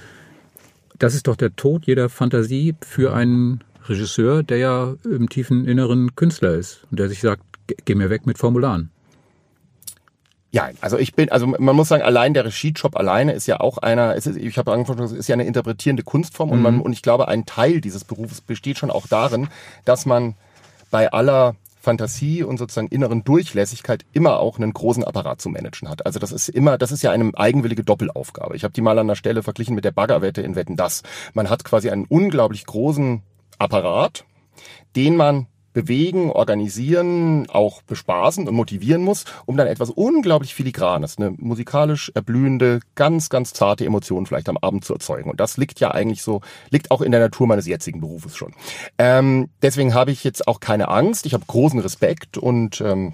Speaker 2: Das ist doch der Tod jeder Fantasie für einen Regisseur, der ja im tiefen Inneren Künstler ist und der sich sagt, geh mir weg mit Formularen.
Speaker 3: Ja, also ich bin, also man muss sagen, allein der Regiejob alleine ist ja auch einer, es ist, ich habe angefangen, es ist ja eine interpretierende Kunstform mhm. und man, und ich glaube, ein Teil dieses Berufes besteht schon auch darin, dass man bei aller Fantasie und sozusagen inneren Durchlässigkeit immer auch einen großen Apparat zu managen hat. Also das ist immer, das ist ja eine eigenwillige Doppelaufgabe. Ich habe die mal an der Stelle verglichen mit der Baggerwette in Wetten das. Man hat quasi einen unglaublich großen Apparat, den man bewegen, organisieren, auch bespaßen und motivieren muss, um dann etwas unglaublich filigranes, eine musikalisch erblühende, ganz, ganz zarte Emotion vielleicht am Abend zu erzeugen. Und das liegt ja eigentlich so, liegt auch in der Natur meines jetzigen Berufes schon. Ähm, deswegen habe ich jetzt auch keine Angst. Ich habe großen Respekt und ähm,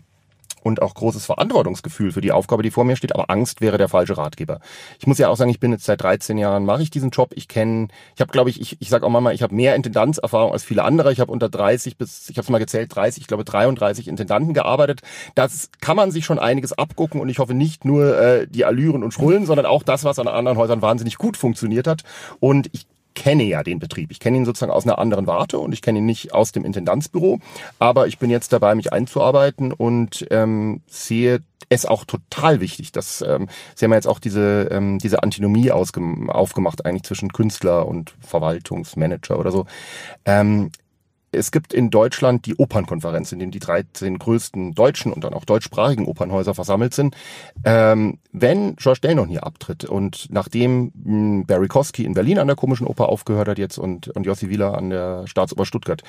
Speaker 3: und auch großes Verantwortungsgefühl für die Aufgabe, die vor mir steht, aber Angst wäre der falsche Ratgeber. Ich muss ja auch sagen, ich bin jetzt seit 13 Jahren, mache ich diesen Job. Ich kenne, ich habe, glaube ich, ich, ich sage auch mal, ich habe mehr Intendanzerfahrung als viele andere. Ich habe unter 30 bis, ich habe es mal gezählt, 30, ich glaube 33 Intendanten gearbeitet. Das kann man sich schon einiges abgucken und ich hoffe nicht nur äh, die Allüren und Schrullen, sondern auch das, was an anderen Häusern wahnsinnig gut funktioniert hat. Und ich kenne ja den Betrieb. Ich kenne ihn sozusagen aus einer anderen Warte und ich kenne ihn nicht aus dem Intendanzbüro. Aber ich bin jetzt dabei, mich einzuarbeiten und ähm, sehe es auch total wichtig, dass ähm, Sie haben ja jetzt auch diese ähm, diese Antinomie aufgemacht eigentlich zwischen Künstler und Verwaltungsmanager oder so. Ähm, es gibt in Deutschland die Opernkonferenz, in dem die 13 größten deutschen und dann auch deutschsprachigen Opernhäuser versammelt sind. Ähm, wenn George Dell hier abtritt und nachdem mh, hm, Barry Kosky in Berlin an der Komischen Oper aufgehört hat jetzt und, und Jossi Wieler an der Staatsoper Stuttgart,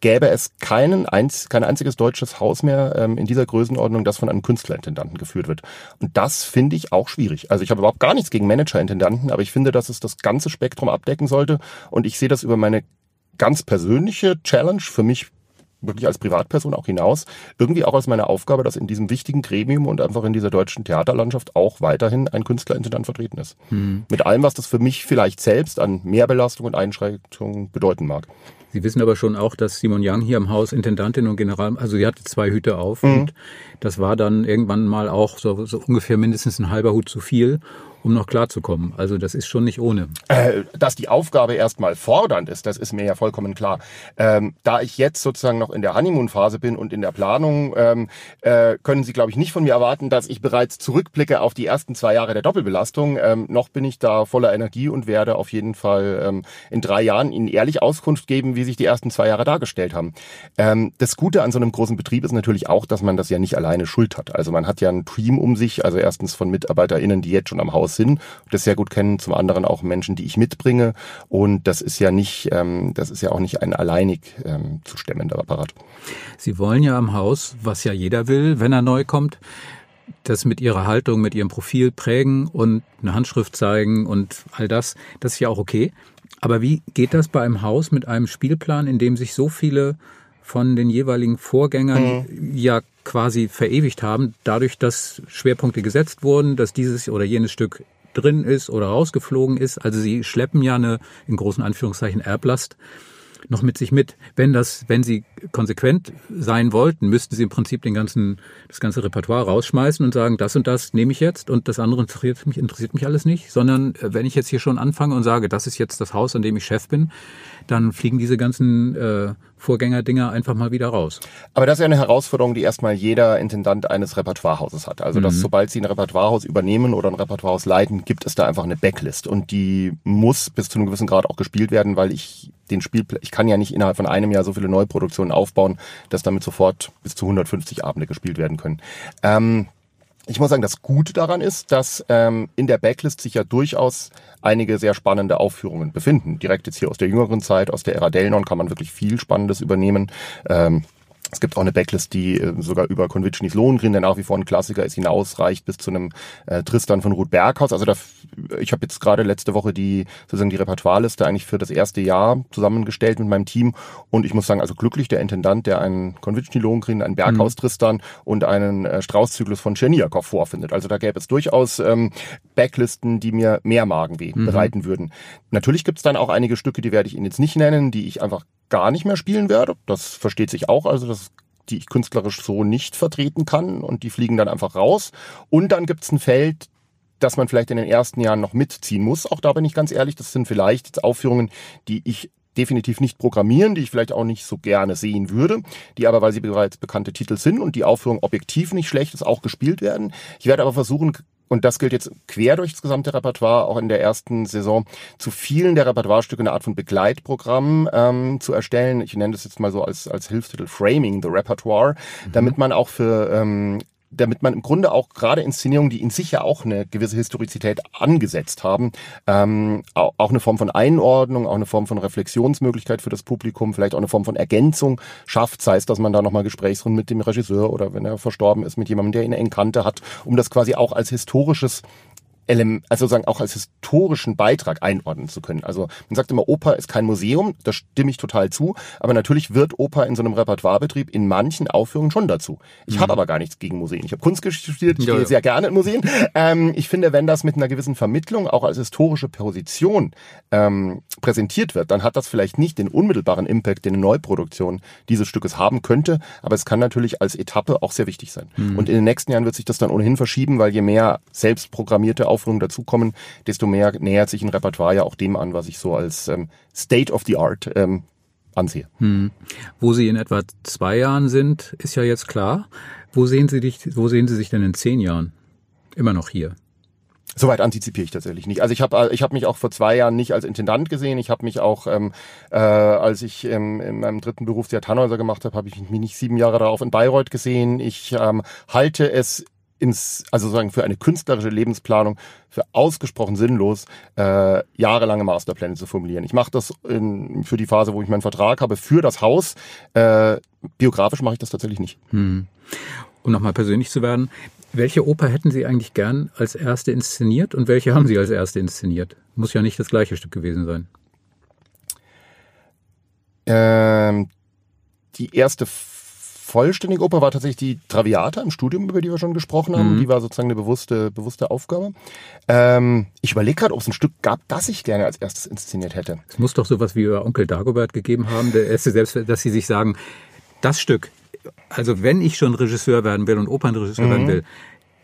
Speaker 3: gäbe es keinen einz, kein einziges deutsches Haus mehr ähm, in dieser Größenordnung, das von einem Künstlerintendanten geführt wird. Und das finde ich auch schwierig. Also ich habe überhaupt gar nichts gegen Managerintendanten, aber ich finde, dass es das ganze Spektrum abdecken sollte. Und ich sehe das über meine ganz persönliche Challenge für mich wirklich als Privatperson auch hinaus, irgendwie auch als meine Aufgabe, dass in diesem wichtigen Gremium und einfach in dieser deutschen Theaterlandschaft auch weiterhin ein Künstlerintendant vertreten ist. Hm. Mit allem, was das für mich vielleicht selbst an Mehrbelastung und Einschränkung bedeuten mag.
Speaker 2: Sie wissen aber schon auch, dass Simon Young hier am Haus Intendantin und General, also sie hatte zwei Hüte auf mhm. und das war dann irgendwann mal auch so, so ungefähr mindestens ein halber Hut zu viel um noch klarzukommen. Also das ist schon nicht ohne.
Speaker 3: Äh, dass die Aufgabe erstmal fordernd ist, das ist mir ja vollkommen klar. Ähm, da ich jetzt sozusagen noch in der Honeymoon-Phase bin und in der Planung, ähm, äh, können Sie, glaube ich, nicht von mir erwarten, dass ich bereits zurückblicke auf die ersten zwei Jahre der Doppelbelastung. Ähm, noch bin ich da voller Energie und werde auf jeden Fall ähm, in drei Jahren Ihnen ehrlich Auskunft geben, wie sich die ersten zwei Jahre dargestellt haben. Ähm, das Gute an so einem großen Betrieb ist natürlich auch, dass man das ja nicht alleine schuld hat. Also man hat ja ein Team um sich, also erstens von MitarbeiterInnen, die jetzt schon am Haus sind, das sehr gut kennen, zum anderen auch Menschen, die ich mitbringe. Und das ist ja nicht, ähm, das ist ja auch nicht ein alleinig ähm, zu stemmender Apparat.
Speaker 2: Sie wollen ja am Haus, was ja jeder will, wenn er neu kommt, das mit ihrer Haltung, mit ihrem Profil prägen und eine Handschrift zeigen und all das, das ist ja auch okay. Aber wie geht das bei einem Haus mit einem Spielplan, in dem sich so viele von den jeweiligen Vorgängern mhm. ja quasi verewigt haben, dadurch, dass Schwerpunkte gesetzt wurden, dass dieses oder jenes Stück drin ist oder rausgeflogen ist. Also sie schleppen ja eine, in großen Anführungszeichen, Erblast noch mit sich mit. Wenn das, wenn sie konsequent sein wollten, müssten sie im Prinzip den ganzen, das ganze Repertoire rausschmeißen und sagen, das und das nehme ich jetzt und das andere interessiert mich, interessiert mich alles nicht, sondern äh, wenn ich jetzt hier schon anfange und sage, das ist jetzt das Haus, an dem ich Chef bin, dann fliegen diese ganzen äh, Vorgängerdinger einfach mal wieder raus.
Speaker 3: Aber das ist ja eine Herausforderung, die erstmal jeder Intendant eines Repertoirehauses hat. Also, dass mhm. sobald sie ein Repertoirehaus übernehmen oder ein Repertoirehaus leiten, gibt es da einfach eine Backlist und die muss bis zu einem gewissen Grad auch gespielt werden, weil ich den Spielplan, ich kann ja nicht innerhalb von einem Jahr so viele Neuproduktionen aufbauen, dass damit sofort bis zu 150 Abende gespielt werden können. Ähm, ich muss sagen, das Gute daran ist, dass ähm, in der Backlist sich ja durchaus einige sehr spannende Aufführungen befinden. Direkt jetzt hier aus der jüngeren Zeit, aus der Ära Delnon kann man wirklich viel Spannendes übernehmen. Ähm, es gibt auch eine Backlist, die äh, sogar über Konvitschnis Lohengrin, der nach wie vor ein Klassiker ist, hinausreicht bis zu einem äh, Tristan von Ruth Berghaus. Also da, ich habe jetzt gerade letzte Woche die sozusagen die Repertoireliste eigentlich für das erste Jahr zusammengestellt mit meinem Team und ich muss sagen, also glücklich der Intendant, der einen Konvitschnis Lohengrin, einen Berghaus mhm. Tristan und einen äh, Straußzyklus von Czerniakow vorfindet. Also da gäbe es durchaus ähm, Backlisten, die mir mehr Magenweh mhm. bereiten würden. Natürlich gibt es dann auch einige Stücke, die werde ich Ihnen jetzt nicht nennen, die ich einfach gar nicht mehr spielen werde. Das versteht sich auch, also das die ich künstlerisch so nicht vertreten kann und die fliegen dann einfach raus. Und dann gibt's ein Feld, das man vielleicht in den ersten Jahren noch mitziehen muss. Auch da bin ich ganz ehrlich, das sind vielleicht Aufführungen, die ich definitiv nicht programmieren, die ich vielleicht auch nicht so gerne sehen würde, die aber, weil sie bereits bekannte Titel sind und die Aufführung objektiv nicht schlecht ist, auch gespielt werden. Ich werde aber versuchen, und das gilt jetzt quer durch das gesamte Repertoire, auch in der ersten Saison, zu vielen der Repertoirestücke eine Art von Begleitprogramm ähm, zu erstellen. Ich nenne das jetzt mal so als, als Hilfstitel Framing the Repertoire, mhm. damit man auch für ähm, damit man im Grunde auch gerade Inszenierungen, die in sich ja auch eine gewisse Historizität angesetzt haben, ähm, auch eine Form von Einordnung, auch eine Form von Reflexionsmöglichkeit für das Publikum, vielleicht auch eine Form von Ergänzung schafft, sei es, dass man da nochmal Gesprächsrunden mit dem Regisseur oder wenn er verstorben ist, mit jemandem, der ihn eng kannte hat, um das quasi auch als historisches Element, also sozusagen auch als historischen Beitrag einordnen zu können. Also man sagt immer, Oper ist kein Museum, da stimme ich total zu, aber natürlich wird Oper in so einem Repertoirebetrieb in manchen Aufführungen schon dazu. Ich mhm. habe aber gar nichts gegen Museen. Ich habe Kunstgeschichte studiert, ich ja, gehe ja. sehr gerne in Museen. Ähm, ich finde, wenn das mit einer gewissen Vermittlung auch als historische Position ähm, präsentiert wird, dann hat das vielleicht nicht den unmittelbaren Impact, den eine Neuproduktion dieses Stückes haben könnte, aber es kann natürlich als Etappe auch sehr wichtig sein. Mhm. Und in den nächsten Jahren wird sich das dann ohnehin verschieben, weil je mehr selbstprogrammierte Aufführungen dazukommen, desto mehr nähert sich ein Repertoire ja auch dem an, was ich so als ähm, State of the Art ähm, ansehe. Hm.
Speaker 2: Wo Sie in etwa zwei Jahren sind, ist ja jetzt klar. Wo sehen Sie dich, wo sehen Sie sich denn in zehn Jahren? Immer noch hier?
Speaker 3: Soweit antizipiere ich tatsächlich nicht. Also ich habe ich hab mich auch vor zwei Jahren nicht als Intendant gesehen. Ich habe mich auch, ähm, äh, als ich ähm, in meinem dritten Berufsjahr Tannhäuser gemacht habe, habe ich mich nicht sieben Jahre darauf in Bayreuth gesehen. Ich ähm, halte es ins, also sozusagen für eine künstlerische Lebensplanung für ausgesprochen sinnlos, äh, jahrelange Masterpläne zu formulieren. Ich mache das in, für die Phase, wo ich meinen Vertrag habe, für das Haus. Äh, biografisch mache ich das tatsächlich nicht. Hm.
Speaker 2: Um nochmal persönlich zu werden, welche Oper hätten Sie eigentlich gern als erste inszeniert und welche haben Sie als erste inszeniert? Muss ja nicht das gleiche Stück gewesen sein.
Speaker 3: Ähm, die erste vollständige Oper war tatsächlich die Traviata im Studium, über die wir schon gesprochen haben. Mhm. Die war sozusagen eine bewusste, bewusste Aufgabe. Ähm, ich überlege gerade, ob es ein Stück gab, das ich gerne als erstes inszeniert hätte.
Speaker 2: Es muss doch sowas wie über Onkel Dagobert gegeben haben, der erste selbst, dass sie sich sagen, das Stück, also wenn ich schon Regisseur werden will und Opernregisseur mhm. werden will,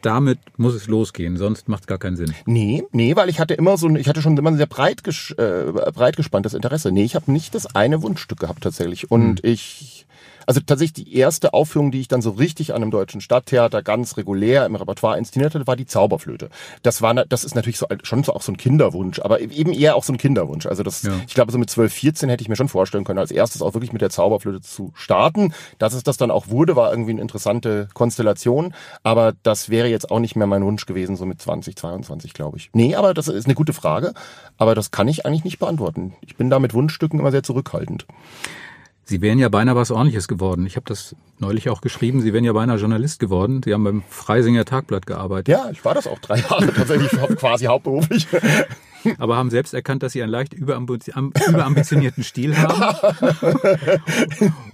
Speaker 2: damit muss es losgehen, sonst macht es gar keinen Sinn.
Speaker 3: Nee, nee, weil ich hatte immer so, ich hatte schon immer ein sehr breit, ges, äh, breit gespanntes Interesse. Nee, ich habe nicht das eine Wunschstück gehabt tatsächlich. Und mhm. ich also tatsächlich die erste Aufführung, die ich dann so richtig an einem deutschen Stadttheater ganz regulär im Repertoire inszeniert hatte, war die Zauberflöte. Das war, das ist natürlich so, schon so auch so ein Kinderwunsch, aber eben eher auch so ein Kinderwunsch. Also das, ja. ich glaube, so mit 12, 14 hätte ich mir schon vorstellen können, als erstes auch wirklich mit der Zauberflöte zu starten. Dass es das dann auch wurde, war irgendwie eine interessante Konstellation. Aber das wäre jetzt auch nicht mehr mein Wunsch gewesen, so mit 20, 22, glaube ich. Nee, aber das ist eine gute Frage. Aber das kann ich eigentlich nicht beantworten. Ich bin da mit Wunschstücken immer sehr zurückhaltend.
Speaker 2: Sie wären ja beinahe was Ordentliches geworden. Ich habe das neulich auch geschrieben. Sie wären ja beinahe Journalist geworden. Sie haben beim Freisinger Tagblatt gearbeitet.
Speaker 3: Ja, ich war das auch drei Jahre tatsächlich quasi hauptberuflich.
Speaker 2: Aber haben selbst erkannt, dass sie einen leicht überambitionierten Stil haben.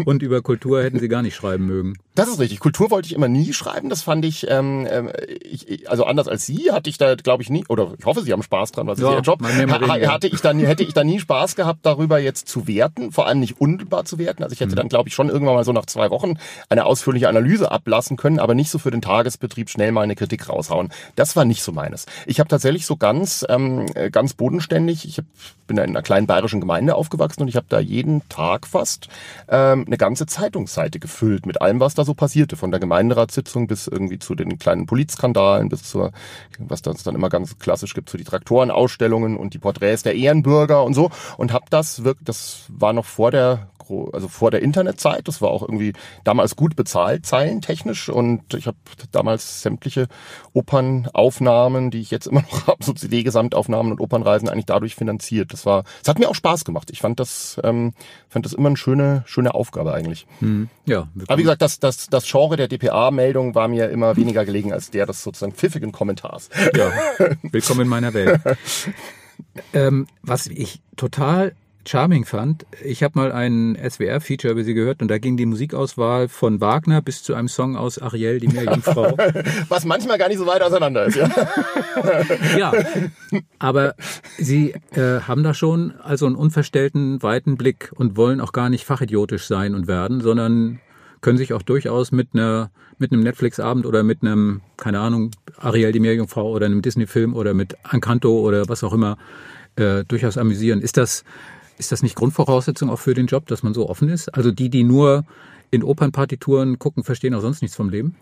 Speaker 2: Und über Kultur hätten sie gar nicht schreiben mögen.
Speaker 3: Das ist richtig. Kultur wollte ich immer nie schreiben. Das fand ich, ähm, ähm ich also anders als Sie hatte ich da, glaube ich, nie, oder ich hoffe, Sie haben Spaß dran, was ja, ist Ihr Job. Ha, hatte ich dann, hätte ich da nie Spaß gehabt, darüber jetzt zu werten, vor allem nicht unmittelbar zu werten. Also ich hätte mhm. dann, glaube ich, schon irgendwann mal so nach zwei Wochen eine ausführliche Analyse ablassen können, aber nicht so für den Tagesbetrieb schnell mal eine Kritik raushauen. Das war nicht so meines. Ich habe tatsächlich so ganz ähm, ganz bodenständig. Ich hab, bin in einer kleinen bayerischen Gemeinde aufgewachsen und ich habe da jeden Tag fast ähm, eine ganze Zeitungsseite gefüllt mit allem, was da so passierte. Von der Gemeinderatssitzung bis irgendwie zu den kleinen Polizskandalen, bis zur, was das dann immer ganz klassisch gibt, zu die Traktorenausstellungen und die Porträts der Ehrenbürger und so. Und habe das wirklich, das war noch vor der also vor der Internetzeit. Das war auch irgendwie damals gut bezahlt, zeilentechnisch. Und ich habe damals sämtliche Opernaufnahmen, die ich jetzt immer noch habe, so CD-Gesamtaufnahmen und Opernreisen eigentlich dadurch finanziert. Das war, es hat mir auch Spaß gemacht. Ich fand das, ähm, fand das immer eine schöne, schöne Aufgabe eigentlich. Hm, ja. Aber wie gesagt, das, das, das Genre der DPA-Meldung war mir immer weniger gelegen als der des sozusagen pfiffigen Kommentars.
Speaker 2: Ja, willkommen in meiner Welt. ähm, was ich total charming fand, ich habe mal ein SWR-Feature über sie gehört und da ging die Musikauswahl von Wagner bis zu einem Song aus Ariel, die Meerjungfrau.
Speaker 3: Was manchmal gar nicht so weit auseinander ist, ja.
Speaker 2: ja, aber sie äh, haben da schon also einen unverstellten, weiten Blick und wollen auch gar nicht fachidiotisch sein und werden, sondern können sich auch durchaus mit einer mit einem Netflix-Abend oder mit einem, keine Ahnung, Ariel die Meerjungfrau oder einem Disney-Film oder mit Encanto oder was auch immer äh, durchaus amüsieren. Ist das ist das nicht Grundvoraussetzung auch für den Job, dass man so offen ist? Also die, die nur in Opernpartituren gucken, verstehen auch sonst nichts vom Leben?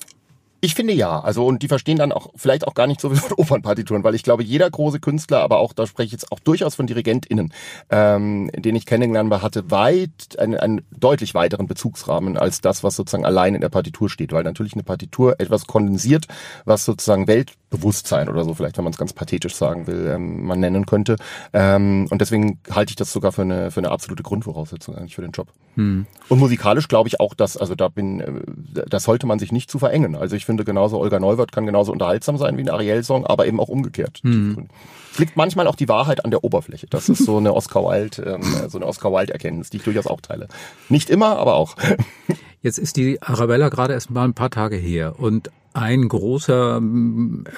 Speaker 3: Ich finde ja. Also und die verstehen dann auch vielleicht auch gar nicht so wie von Opernpartituren, weil ich glaube, jeder große Künstler, aber auch da spreche ich jetzt auch durchaus von DirigentInnen, ähm, den ich kennengelernt habe, hatte weit einen, einen deutlich weiteren Bezugsrahmen als das, was sozusagen allein in der Partitur steht, weil natürlich eine Partitur etwas kondensiert, was sozusagen Weltbewusstsein oder so vielleicht, wenn man es ganz pathetisch sagen will, ähm, man nennen könnte. Ähm, und deswegen halte ich das sogar für eine für eine absolute Grundvoraussetzung eigentlich für den Job. Hm. Und musikalisch glaube ich auch, dass also da bin, äh, das sollte man sich nicht zu verengen. Also ich finde genauso, Olga Neuwirth kann genauso unterhaltsam sein wie ein Ariel-Song, aber eben auch umgekehrt. Mhm. Liegt manchmal auch die Wahrheit an der Oberfläche. Das ist so eine Oscar Wilde, ähm, so eine Oscar Wilde-Erkenntnis, die ich durchaus auch teile. Nicht immer, aber auch.
Speaker 2: Jetzt ist die Arabella gerade erst mal ein paar Tage her und ein großer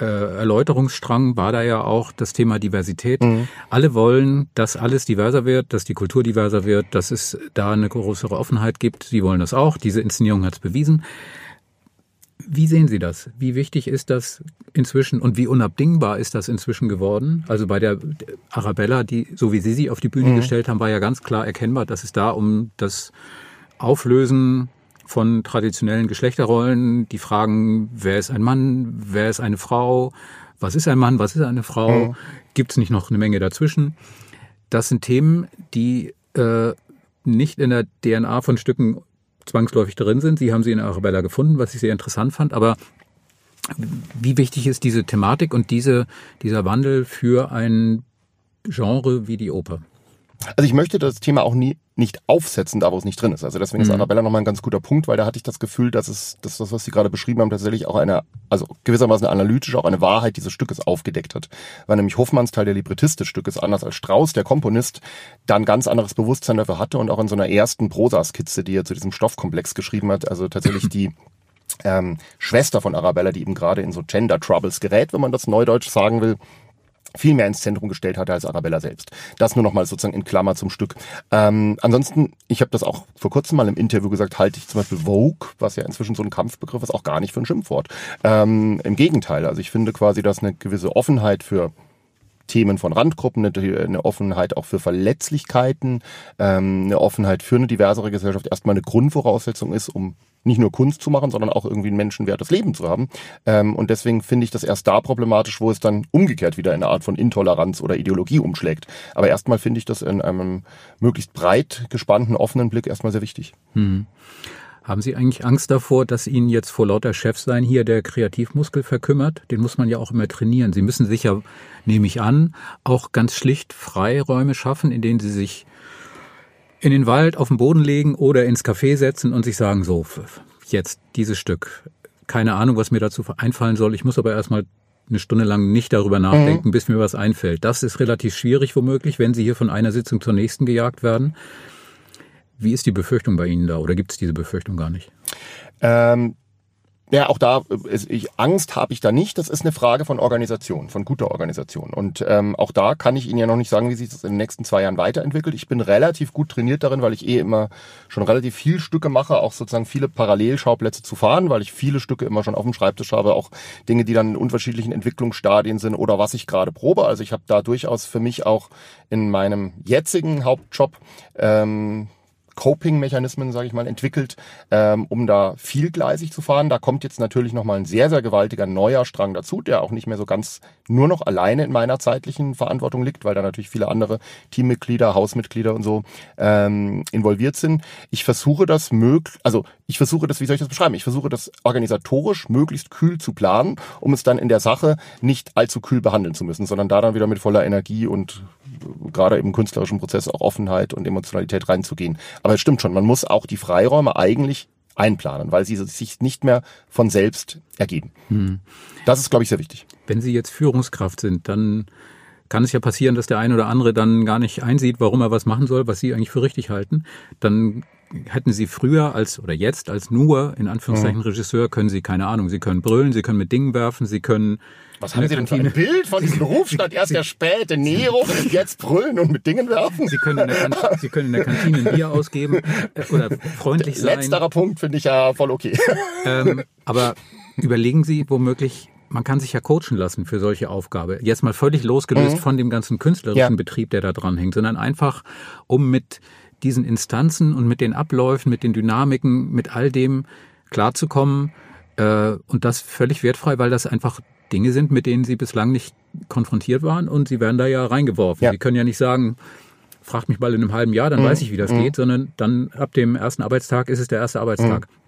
Speaker 2: äh, Erläuterungsstrang war da ja auch das Thema Diversität. Mhm. Alle wollen, dass alles diverser wird, dass die Kultur diverser wird, dass es da eine größere Offenheit gibt. Sie wollen das auch. Diese Inszenierung hat es bewiesen. Wie sehen Sie das? Wie wichtig ist das inzwischen und wie unabdingbar ist das inzwischen geworden? Also bei der Arabella, die, so wie Sie sie auf die Bühne mhm. gestellt haben, war ja ganz klar erkennbar, dass es da um das Auflösen von traditionellen Geschlechterrollen, die Fragen, wer ist ein Mann, wer ist eine Frau, was ist ein Mann, was ist eine Frau, mhm. gibt es nicht noch eine Menge dazwischen? Das sind Themen, die äh, nicht in der DNA von Stücken zwangsläufig drin sind. Sie haben sie in Arabella gefunden, was ich sehr interessant fand. Aber wie wichtig ist diese Thematik und diese, dieser Wandel für ein Genre wie die Oper?
Speaker 3: Also ich möchte das Thema auch nie nicht aufsetzen, da wo es nicht drin ist. Also deswegen ist mhm. Arabella nochmal ein ganz guter Punkt, weil da hatte ich das Gefühl, dass es, dass das, was Sie gerade beschrieben haben, tatsächlich auch eine, also gewissermaßen analytisch auch eine Wahrheit dieses Stückes aufgedeckt hat. Weil nämlich Hofmanns Teil der Librettist des Stückes, anders als Strauss, der Komponist, dann ganz anderes Bewusstsein dafür hatte und auch in so einer ersten Prosaskizze, die er zu diesem Stoffkomplex geschrieben hat, also tatsächlich die ähm, Schwester von Arabella, die eben gerade in so Gender Troubles gerät, wenn man das neudeutsch sagen will, viel mehr ins Zentrum gestellt hatte als Arabella selbst. Das nur nochmal sozusagen in Klammer zum Stück. Ähm, ansonsten, ich habe das auch vor kurzem mal im Interview gesagt, halte ich zum Beispiel Vogue, was ja inzwischen so ein Kampfbegriff ist, auch gar nicht für ein Schimpfwort. Ähm, Im Gegenteil, also ich finde quasi, dass eine gewisse Offenheit für Themen von Randgruppen, eine, Offenheit auch für Verletzlichkeiten, ähm, eine Offenheit für eine diversere Gesellschaft erstmal eine Grundvoraussetzung ist, um nicht nur Kunst zu machen, sondern auch irgendwie ein menschenwertes Leben zu haben. Ähm, und deswegen finde ich das erst da problematisch, wo es dann umgekehrt wieder in eine Art von Intoleranz oder Ideologie umschlägt. Aber erstmal finde ich das in einem möglichst breit gespannten, offenen Blick erstmal sehr wichtig. Hm.
Speaker 2: Haben Sie eigentlich Angst davor, dass Ihnen jetzt vor lauter Chefsein hier der Kreativmuskel verkümmert? Den muss man ja auch immer trainieren. Sie müssen sicher, nehme ich an, auch ganz schlicht Freiräume schaffen, in denen Sie sich in den Wald auf den Boden legen oder ins Café setzen und sich sagen, so, jetzt dieses Stück. Keine Ahnung, was mir dazu einfallen soll. Ich muss aber erstmal eine Stunde lang nicht darüber nachdenken, mhm. bis mir was einfällt. Das ist relativ schwierig womöglich, wenn Sie hier von einer Sitzung zur nächsten gejagt werden. Wie ist die Befürchtung bei Ihnen da oder gibt es diese Befürchtung gar nicht?
Speaker 3: Ähm, ja, auch da, ist, ich, Angst habe ich da nicht. Das ist eine Frage von Organisation, von guter Organisation. Und ähm, auch da kann ich Ihnen ja noch nicht sagen, wie sich das in den nächsten zwei Jahren weiterentwickelt. Ich bin relativ gut trainiert darin, weil ich eh immer schon relativ viel Stücke mache, auch sozusagen viele Parallelschauplätze zu fahren, weil ich viele Stücke immer schon auf dem Schreibtisch habe, auch Dinge, die dann in unterschiedlichen Entwicklungsstadien sind oder was ich gerade probe. Also ich habe da durchaus für mich auch in meinem jetzigen Hauptjob ähm, Coping-Mechanismen, sage ich mal, entwickelt, ähm, um da vielgleisig zu fahren. Da kommt jetzt natürlich nochmal ein sehr, sehr gewaltiger neuer Strang dazu, der auch nicht mehr so ganz nur noch alleine in meiner zeitlichen Verantwortung liegt, weil da natürlich viele andere Teammitglieder, Hausmitglieder und so ähm, involviert sind. Ich versuche das möglich, also ich versuche das, wie soll ich das beschreiben? Ich versuche das organisatorisch möglichst kühl zu planen, um es dann in der Sache nicht allzu kühl behandeln zu müssen, sondern da dann wieder mit voller Energie und gerade im künstlerischen Prozess auch Offenheit und Emotionalität reinzugehen. Aber es stimmt schon, man muss auch die Freiräume eigentlich einplanen, weil sie sich nicht mehr von selbst ergeben. Hm. Das ist, glaube ich, sehr wichtig.
Speaker 2: Wenn Sie jetzt Führungskraft sind, dann kann es ja passieren, dass der eine oder andere dann gar nicht einsieht, warum er was machen soll, was Sie eigentlich für richtig halten. Dann hätten Sie früher als oder jetzt als nur in Anführungszeichen mhm. Regisseur können Sie keine Ahnung, Sie können brüllen, Sie können mit Dingen werfen, Sie können
Speaker 3: was haben Sie denn für ein Bild von diesem Beruf? Statt erst der späte Nero, jetzt brüllen und mit Dingen werfen?
Speaker 2: Sie können in der, Kantine, Sie können in der Kantine ein Bier ausgeben äh, oder freundlich sein.
Speaker 3: Letzterer Punkt finde ich ja voll okay.
Speaker 2: Ähm, aber überlegen Sie womöglich, man kann sich ja coachen lassen für solche Aufgabe. Jetzt mal völlig losgelöst mhm. von dem ganzen künstlerischen ja. Betrieb, der da dran hängt, sondern einfach, um mit diesen Instanzen und mit den Abläufen, mit den Dynamiken, mit all dem klarzukommen, Äh, und das völlig wertfrei, weil das einfach Dinge sind, mit denen sie bislang nicht konfrontiert waren und sie werden da ja reingeworfen. Ja. Sie können ja nicht sagen, fragt mich mal in einem halben Jahr, dann mhm. weiß ich, wie das mhm. geht, sondern dann ab dem ersten Arbeitstag ist es der erste Arbeitstag. Mhm.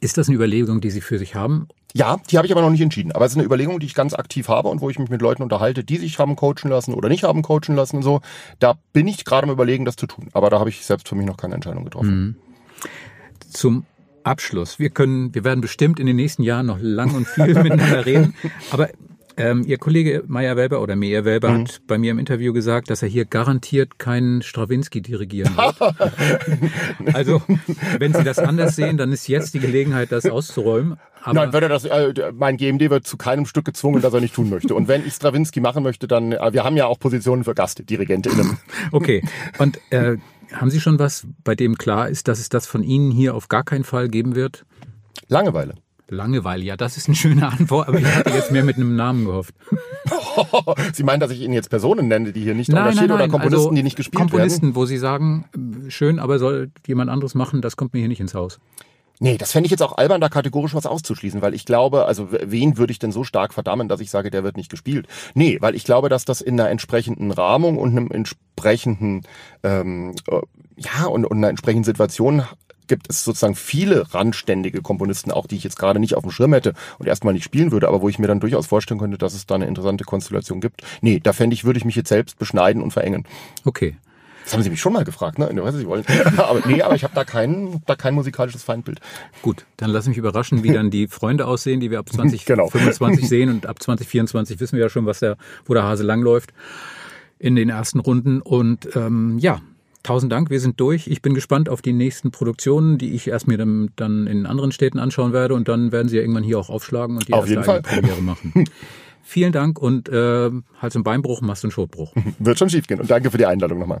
Speaker 2: Ist das eine Überlegung, die Sie für sich haben?
Speaker 3: Ja, die habe ich aber noch nicht entschieden. Aber es ist eine Überlegung, die ich ganz aktiv habe und wo ich mich mit Leuten unterhalte, die sich haben coachen lassen oder nicht haben coachen lassen und so. Da bin ich gerade am Überlegen, das zu tun. Aber da habe ich selbst für mich noch keine Entscheidung getroffen. Mhm.
Speaker 2: Zum Abschluss. Wir können, wir werden bestimmt in den nächsten Jahren noch lang und viel miteinander reden. Aber ähm, Ihr Kollege Meyer Welber oder Meyer Welber mhm. hat bei mir im Interview gesagt, dass er hier garantiert keinen Stravinsky dirigieren wird. also, wenn Sie das anders sehen, dann ist jetzt die Gelegenheit, das auszuräumen.
Speaker 3: Aber Nein, er das, äh, mein GMD wird zu keinem Stück gezwungen, das er nicht tun möchte. Und wenn ich Stravinsky machen möchte, dann, äh, wir haben ja auch Positionen für GastdirigentInnen.
Speaker 2: okay. Und äh, haben Sie schon was, bei dem klar ist, dass es das von Ihnen hier auf gar keinen Fall geben wird?
Speaker 3: Langeweile.
Speaker 2: Langeweile, ja, das ist eine schöne Antwort, aber ich hatte jetzt mehr mit einem Namen gehofft.
Speaker 3: Sie meinen, dass ich Ihnen jetzt Personen nenne, die hier nicht nein, engagiert nein, nein. oder Komponisten, also, die nicht gespielt
Speaker 2: Komponisten,
Speaker 3: werden?
Speaker 2: wo Sie sagen, schön, aber soll jemand anderes machen, das kommt mir hier nicht ins Haus.
Speaker 3: Nee, das fände ich jetzt auch albern, da kategorisch was auszuschließen, weil ich glaube, also wen würde ich denn so stark verdammen, dass ich sage, der wird nicht gespielt? Nee, weil ich glaube, dass das in einer entsprechenden Rahmung und einem entsprechenden, ähm, äh, ja, und, und einer entsprechenden Situation gibt es sozusagen viele randständige Komponisten, auch die ich jetzt gerade nicht auf dem Schirm hätte und erstmal nicht spielen würde, aber wo ich mir dann durchaus vorstellen könnte, dass es da eine interessante Konstellation gibt. Nee, da fände ich, würde ich mich jetzt selbst beschneiden und verengen.
Speaker 2: Okay.
Speaker 3: Das haben Sie mich schon mal gefragt, ne? Ich weiß, Sie wollen. aber nee, aber ich habe da kein, da kein musikalisches Feindbild.
Speaker 2: Gut, dann lass mich überraschen, wie dann die Freunde aussehen, die wir ab 2025 genau. sehen und ab 2024 wissen wir ja schon, was der, wo der Hase langläuft in den ersten Runden. Und ähm, ja, Tausend Dank, wir sind durch. Ich bin gespannt auf die nächsten Produktionen, die ich erst mir dann, dann in anderen Städten anschauen werde und dann werden sie ja irgendwann hier auch aufschlagen und die
Speaker 3: auf erste jeden
Speaker 2: Premiere machen. Vielen Dank und äh, Hals- und Beinbruch, Mast- und Schotbruch.
Speaker 3: Wird schon schief gehen und danke für die Einladung nochmal.